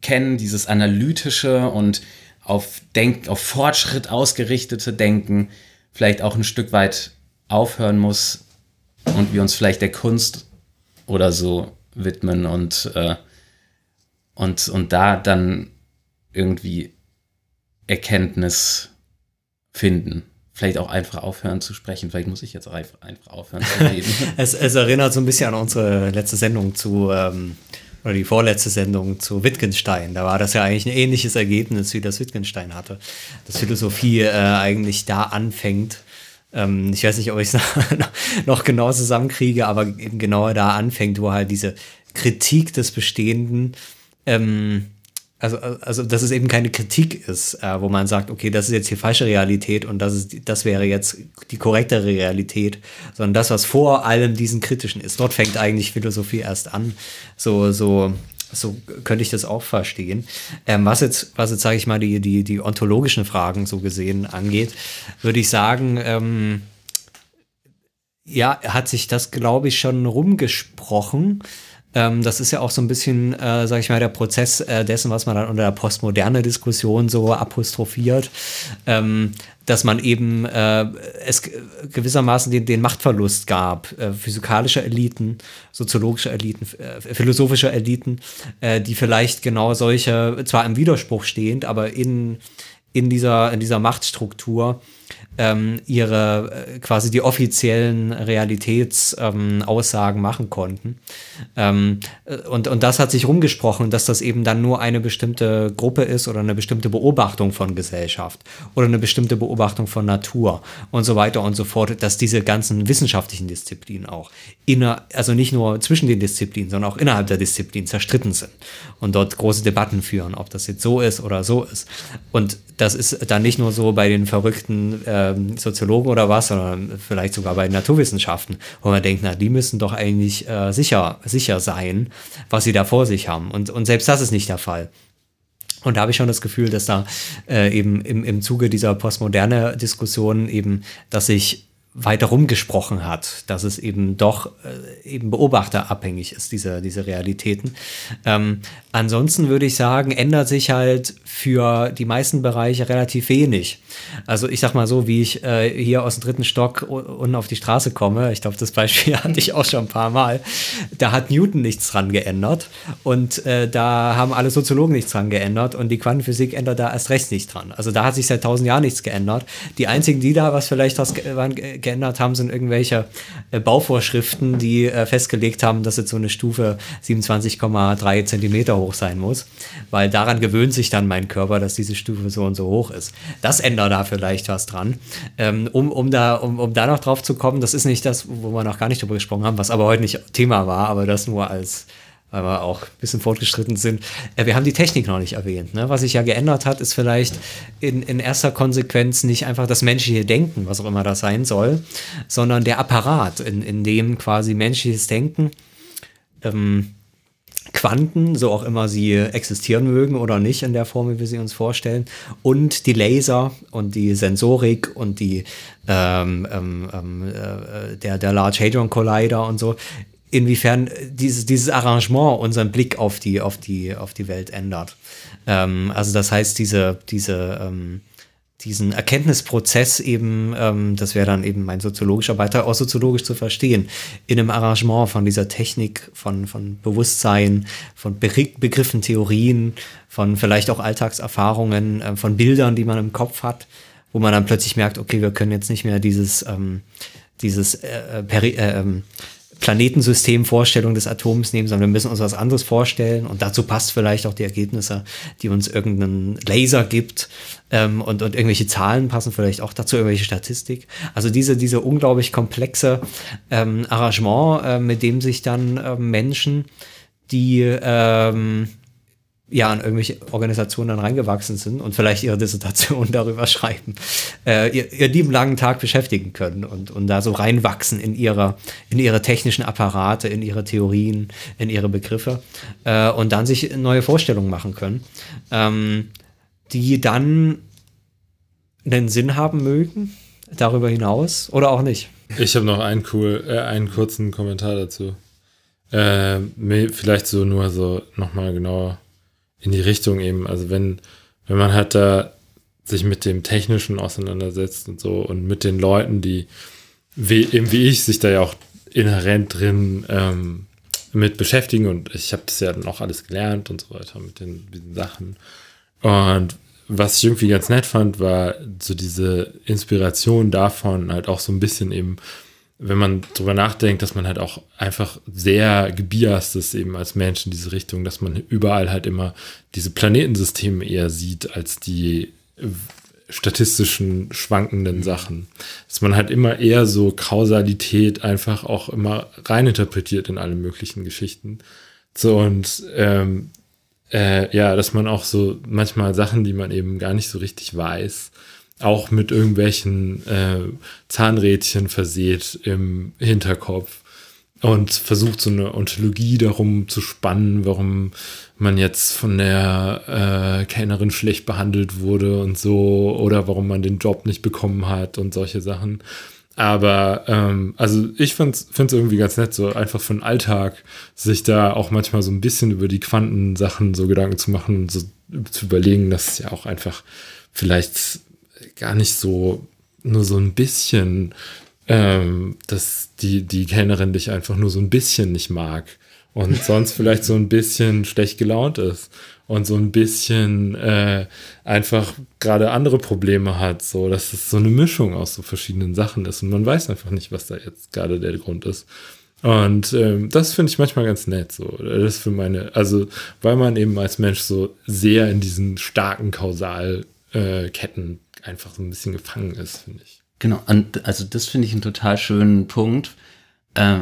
kennen, dieses analytische und auf Denk, auf Fortschritt ausgerichtete Denken vielleicht auch ein Stück weit aufhören muss und wir uns vielleicht der Kunst oder so widmen und äh, und, und da dann irgendwie Erkenntnis finden. Vielleicht auch einfach aufhören zu sprechen. Vielleicht muss ich jetzt einfach, aufhören zu *laughs* reden. es, es, erinnert so ein bisschen an unsere letzte Sendung zu, ähm, oder die vorletzte Sendung zu Wittgenstein. Da war das ja eigentlich ein ähnliches Ergebnis, wie das Wittgenstein hatte. Dass Philosophie äh, eigentlich da anfängt. Ähm, ich weiß nicht, ob ich es *laughs* noch genau zusammenkriege, aber eben genau da anfängt, wo halt diese Kritik des Bestehenden ähm, also, also, dass es eben keine Kritik ist, äh, wo man sagt, okay, das ist jetzt die falsche Realität und das, ist, das wäre jetzt die korrektere Realität, sondern das, was vor allem diesen kritischen ist. Dort fängt eigentlich Philosophie erst an. So, so, so könnte ich das auch verstehen. Ähm, was jetzt, was jetzt, sage ich mal, die, die, die ontologischen Fragen so gesehen angeht, würde ich sagen, ähm, ja, hat sich das, glaube ich, schon rumgesprochen. Ähm, das ist ja auch so ein bisschen, äh, sag ich mal, der Prozess äh, dessen, was man dann unter der postmoderne Diskussion so apostrophiert, ähm, dass man eben äh, es gewissermaßen den, den Machtverlust gab, äh, physikalischer Eliten, soziologischer Eliten, äh, philosophischer Eliten, äh, die vielleicht genau solche, zwar im Widerspruch stehend, aber in, in, dieser, in dieser Machtstruktur ähm, ihre äh, quasi die offiziellen Realitätsaussagen ähm, machen konnten. Ähm, äh, und, und das hat sich rumgesprochen, dass das eben dann nur eine bestimmte Gruppe ist oder eine bestimmte Beobachtung von Gesellschaft oder eine bestimmte Beobachtung von Natur und so weiter und so fort, dass diese ganzen wissenschaftlichen Disziplinen auch inner, also nicht nur zwischen den Disziplinen, sondern auch innerhalb der Disziplin zerstritten sind und dort große Debatten führen, ob das jetzt so ist oder so ist. Und das ist dann nicht nur so bei den verrückten ähm, Soziologen oder was, sondern vielleicht sogar bei den Naturwissenschaften, wo man denkt, na, die müssen doch eigentlich äh, sicher, sicher sein, was sie da vor sich haben. Und, und selbst das ist nicht der Fall. Und da habe ich schon das Gefühl, dass da äh, eben im, im Zuge dieser postmoderne Diskussion eben, dass sich weiter rumgesprochen hat, dass es eben doch äh, eben beobachterabhängig ist, diese, diese Realitäten. Ähm, ansonsten würde ich sagen, ändert sich halt für die meisten Bereiche relativ wenig. Also ich sag mal so, wie ich äh, hier aus dem dritten Stock unten auf die Straße komme, ich glaube, das Beispiel *laughs* hatte ich auch schon ein paar Mal, da hat Newton nichts dran geändert und äh, da haben alle Soziologen nichts dran geändert und die Quantenphysik ändert da erst recht nichts dran. Also da hat sich seit tausend Jahren nichts geändert. Die einzigen, die da was vielleicht was waren, geändert haben, sind irgendwelche äh, Bauvorschriften, die äh, festgelegt haben, dass jetzt so eine Stufe 27,3 Zentimeter hoch sein muss, weil daran gewöhnt sich dann mein Körper, dass diese Stufe so und so hoch ist. Das ändert da vielleicht was dran. Ähm, um, um, da, um, um da noch drauf zu kommen, das ist nicht das, wo wir noch gar nicht drüber gesprochen haben, was aber heute nicht Thema war, aber das nur als weil wir auch ein bisschen fortgeschritten sind. Äh, wir haben die Technik noch nicht erwähnt. Ne? Was sich ja geändert hat, ist vielleicht in, in erster Konsequenz nicht einfach das menschliche Denken, was auch immer das sein soll, sondern der Apparat, in, in dem quasi menschliches Denken, ähm, Quanten, so auch immer sie existieren mögen oder nicht in der Form, wie wir sie uns vorstellen, und die Laser und die Sensorik und die ähm, ähm, ähm äh, der, der Large Hadron Collider und so, inwiefern dieses, dieses Arrangement unseren Blick auf die, auf die, auf die Welt ändert. Ähm, also das heißt, diese, diese, ähm, diesen Erkenntnisprozess eben, ähm, das wäre dann eben mein soziologischer Beitrag, auch soziologisch zu verstehen, in einem Arrangement von dieser Technik, von, von Bewusstsein, von Be Begriffen, Theorien, von vielleicht auch Alltagserfahrungen, äh, von Bildern, die man im Kopf hat, wo man dann plötzlich merkt, okay, wir können jetzt nicht mehr dieses, ähm, dieses äh, äh peri äh, ähm, Planetensystemvorstellung des Atoms nehmen, sondern wir müssen uns was anderes vorstellen. Und dazu passt vielleicht auch die Ergebnisse, die uns irgendein Laser gibt. Ähm, und, und irgendwelche Zahlen passen vielleicht auch dazu, irgendwelche Statistik. Also diese, diese unglaublich komplexe ähm, Arrangement, äh, mit dem sich dann äh, Menschen, die ähm, ja an irgendwelche Organisationen dann reingewachsen sind und vielleicht ihre Dissertation *laughs* darüber schreiben, äh, ihr, ihr lieben langen Tag beschäftigen können und, und da so reinwachsen in ihre, in ihre technischen Apparate, in ihre Theorien, in ihre Begriffe äh, und dann sich neue Vorstellungen machen können, ähm, die dann einen Sinn haben mögen, darüber hinaus oder auch nicht. Ich habe noch einen, cool, äh, einen kurzen Kommentar dazu. Äh, vielleicht so nur so nochmal genauer in die Richtung eben. Also wenn, wenn man halt da sich mit dem Technischen auseinandersetzt und so und mit den Leuten, die wie, eben wie ich sich da ja auch inhärent drin ähm, mit beschäftigen und ich habe das ja dann auch alles gelernt und so weiter mit den, diesen Sachen. Und was ich irgendwie ganz nett fand, war so diese Inspiration davon, halt auch so ein bisschen eben wenn man drüber nachdenkt, dass man halt auch einfach sehr gebiased ist eben als Mensch in diese Richtung, dass man überall halt immer diese Planetensysteme eher sieht als die statistischen schwankenden Sachen. Dass man halt immer eher so Kausalität einfach auch immer reininterpretiert in alle möglichen Geschichten. So und ähm, äh, ja, dass man auch so manchmal Sachen, die man eben gar nicht so richtig weiß, auch mit irgendwelchen äh, Zahnrädchen verseht im Hinterkopf und versucht so eine Ontologie darum zu spannen, warum man jetzt von der äh, Kellnerin schlecht behandelt wurde und so oder warum man den Job nicht bekommen hat und solche Sachen. Aber ähm, also ich finde es irgendwie ganz nett, so einfach für den Alltag sich da auch manchmal so ein bisschen über die Quantensachen so Gedanken zu machen, so zu überlegen, dass es ja auch einfach vielleicht gar nicht so nur so ein bisschen, ähm, dass die, die Kellnerin dich einfach nur so ein bisschen nicht mag und *laughs* sonst vielleicht so ein bisschen schlecht gelaunt ist und so ein bisschen äh, einfach gerade andere Probleme hat, so dass es so eine Mischung aus so verschiedenen Sachen ist und man weiß einfach nicht, was da jetzt gerade der Grund ist. Und ähm, das finde ich manchmal ganz nett. So, das ist für meine, also weil man eben als Mensch so sehr in diesen starken Kausalketten äh, einfach so ein bisschen gefangen ist, finde ich. Genau, und also das finde ich einen total schönen Punkt, äh,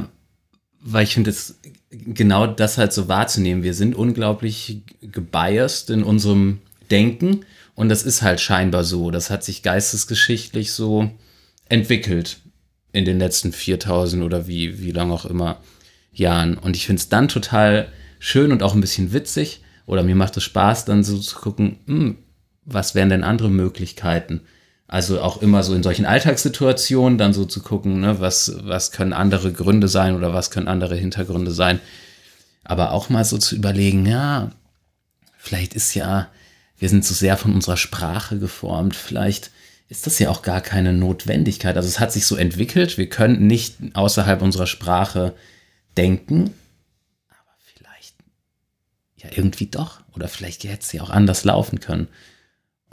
weil ich finde es genau das halt so wahrzunehmen. Wir sind unglaublich gebiased in unserem Denken und das ist halt scheinbar so. Das hat sich geistesgeschichtlich so entwickelt in den letzten 4000 oder wie, wie lang auch immer Jahren. Und ich finde es dann total schön und auch ein bisschen witzig oder mir macht es Spaß, dann so zu gucken, hm, was wären denn andere Möglichkeiten? Also auch immer so in solchen Alltagssituationen dann so zu gucken, ne, was, was können andere Gründe sein oder was können andere Hintergründe sein. Aber auch mal so zu überlegen, ja, vielleicht ist ja, wir sind so sehr von unserer Sprache geformt, vielleicht ist das ja auch gar keine Notwendigkeit. Also es hat sich so entwickelt, wir können nicht außerhalb unserer Sprache denken, aber vielleicht ja irgendwie doch. Oder vielleicht hätte es ja auch anders laufen können.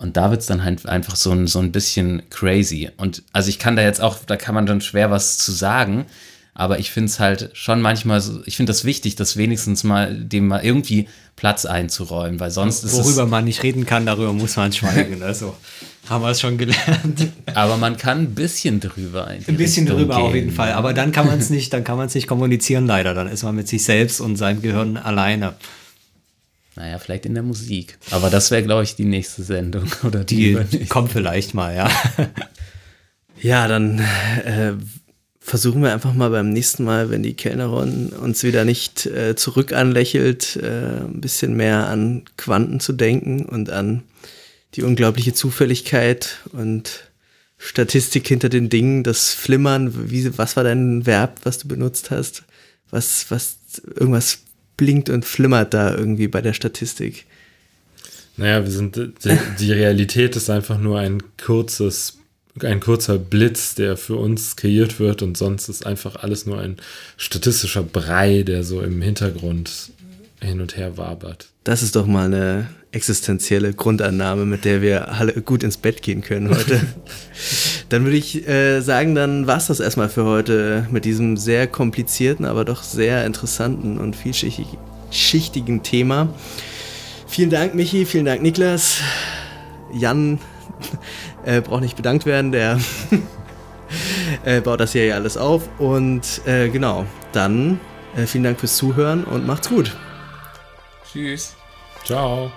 Und da wird es dann halt einfach so ein, so ein bisschen crazy. Und also ich kann da jetzt auch, da kann man dann schwer was zu sagen, aber ich finde es halt schon manchmal so, ich finde das wichtig, das wenigstens mal dem mal irgendwie Platz einzuräumen, weil sonst ist Worüber man nicht reden kann, darüber muss man schweigen. Also haben wir es schon gelernt. Aber man kann ein bisschen drüber Ein bisschen Richtung drüber gehen. auf jeden Fall. Aber dann kann man es nicht, dann kann man es nicht kommunizieren leider. Dann ist man mit sich selbst und seinem Gehirn alleine. Naja, vielleicht in der Musik. Aber das wäre, glaube ich, die nächste Sendung. *laughs* Oder die, die kommt vielleicht mal, ja. *laughs* ja, dann äh, versuchen wir einfach mal beim nächsten Mal, wenn die Kellnerin uns wieder nicht äh, zurück anlächelt, äh, ein bisschen mehr an Quanten zu denken und an die unglaubliche Zufälligkeit und Statistik hinter den Dingen, das Flimmern. Wie, was war dein Verb, was du benutzt hast? Was, was, irgendwas blinkt und flimmert da irgendwie bei der Statistik. Naja, wir sind, die, die Realität ist einfach nur ein kurzes, ein kurzer Blitz, der für uns kreiert wird und sonst ist einfach alles nur ein statistischer Brei, der so im Hintergrund hin und her wabert. Das ist doch mal eine existenzielle Grundannahme, mit der wir alle gut ins Bett gehen können heute. *laughs* dann würde ich äh, sagen, dann war es das erstmal für heute mit diesem sehr komplizierten, aber doch sehr interessanten und vielschichtigen Thema. Vielen Dank, Michi, vielen Dank, Niklas. Jan *laughs* äh, braucht nicht bedankt werden, der *laughs* äh, baut das hier ja alles auf. Und äh, genau, dann äh, vielen Dank fürs Zuhören und macht's gut. Tschüss. Ciao.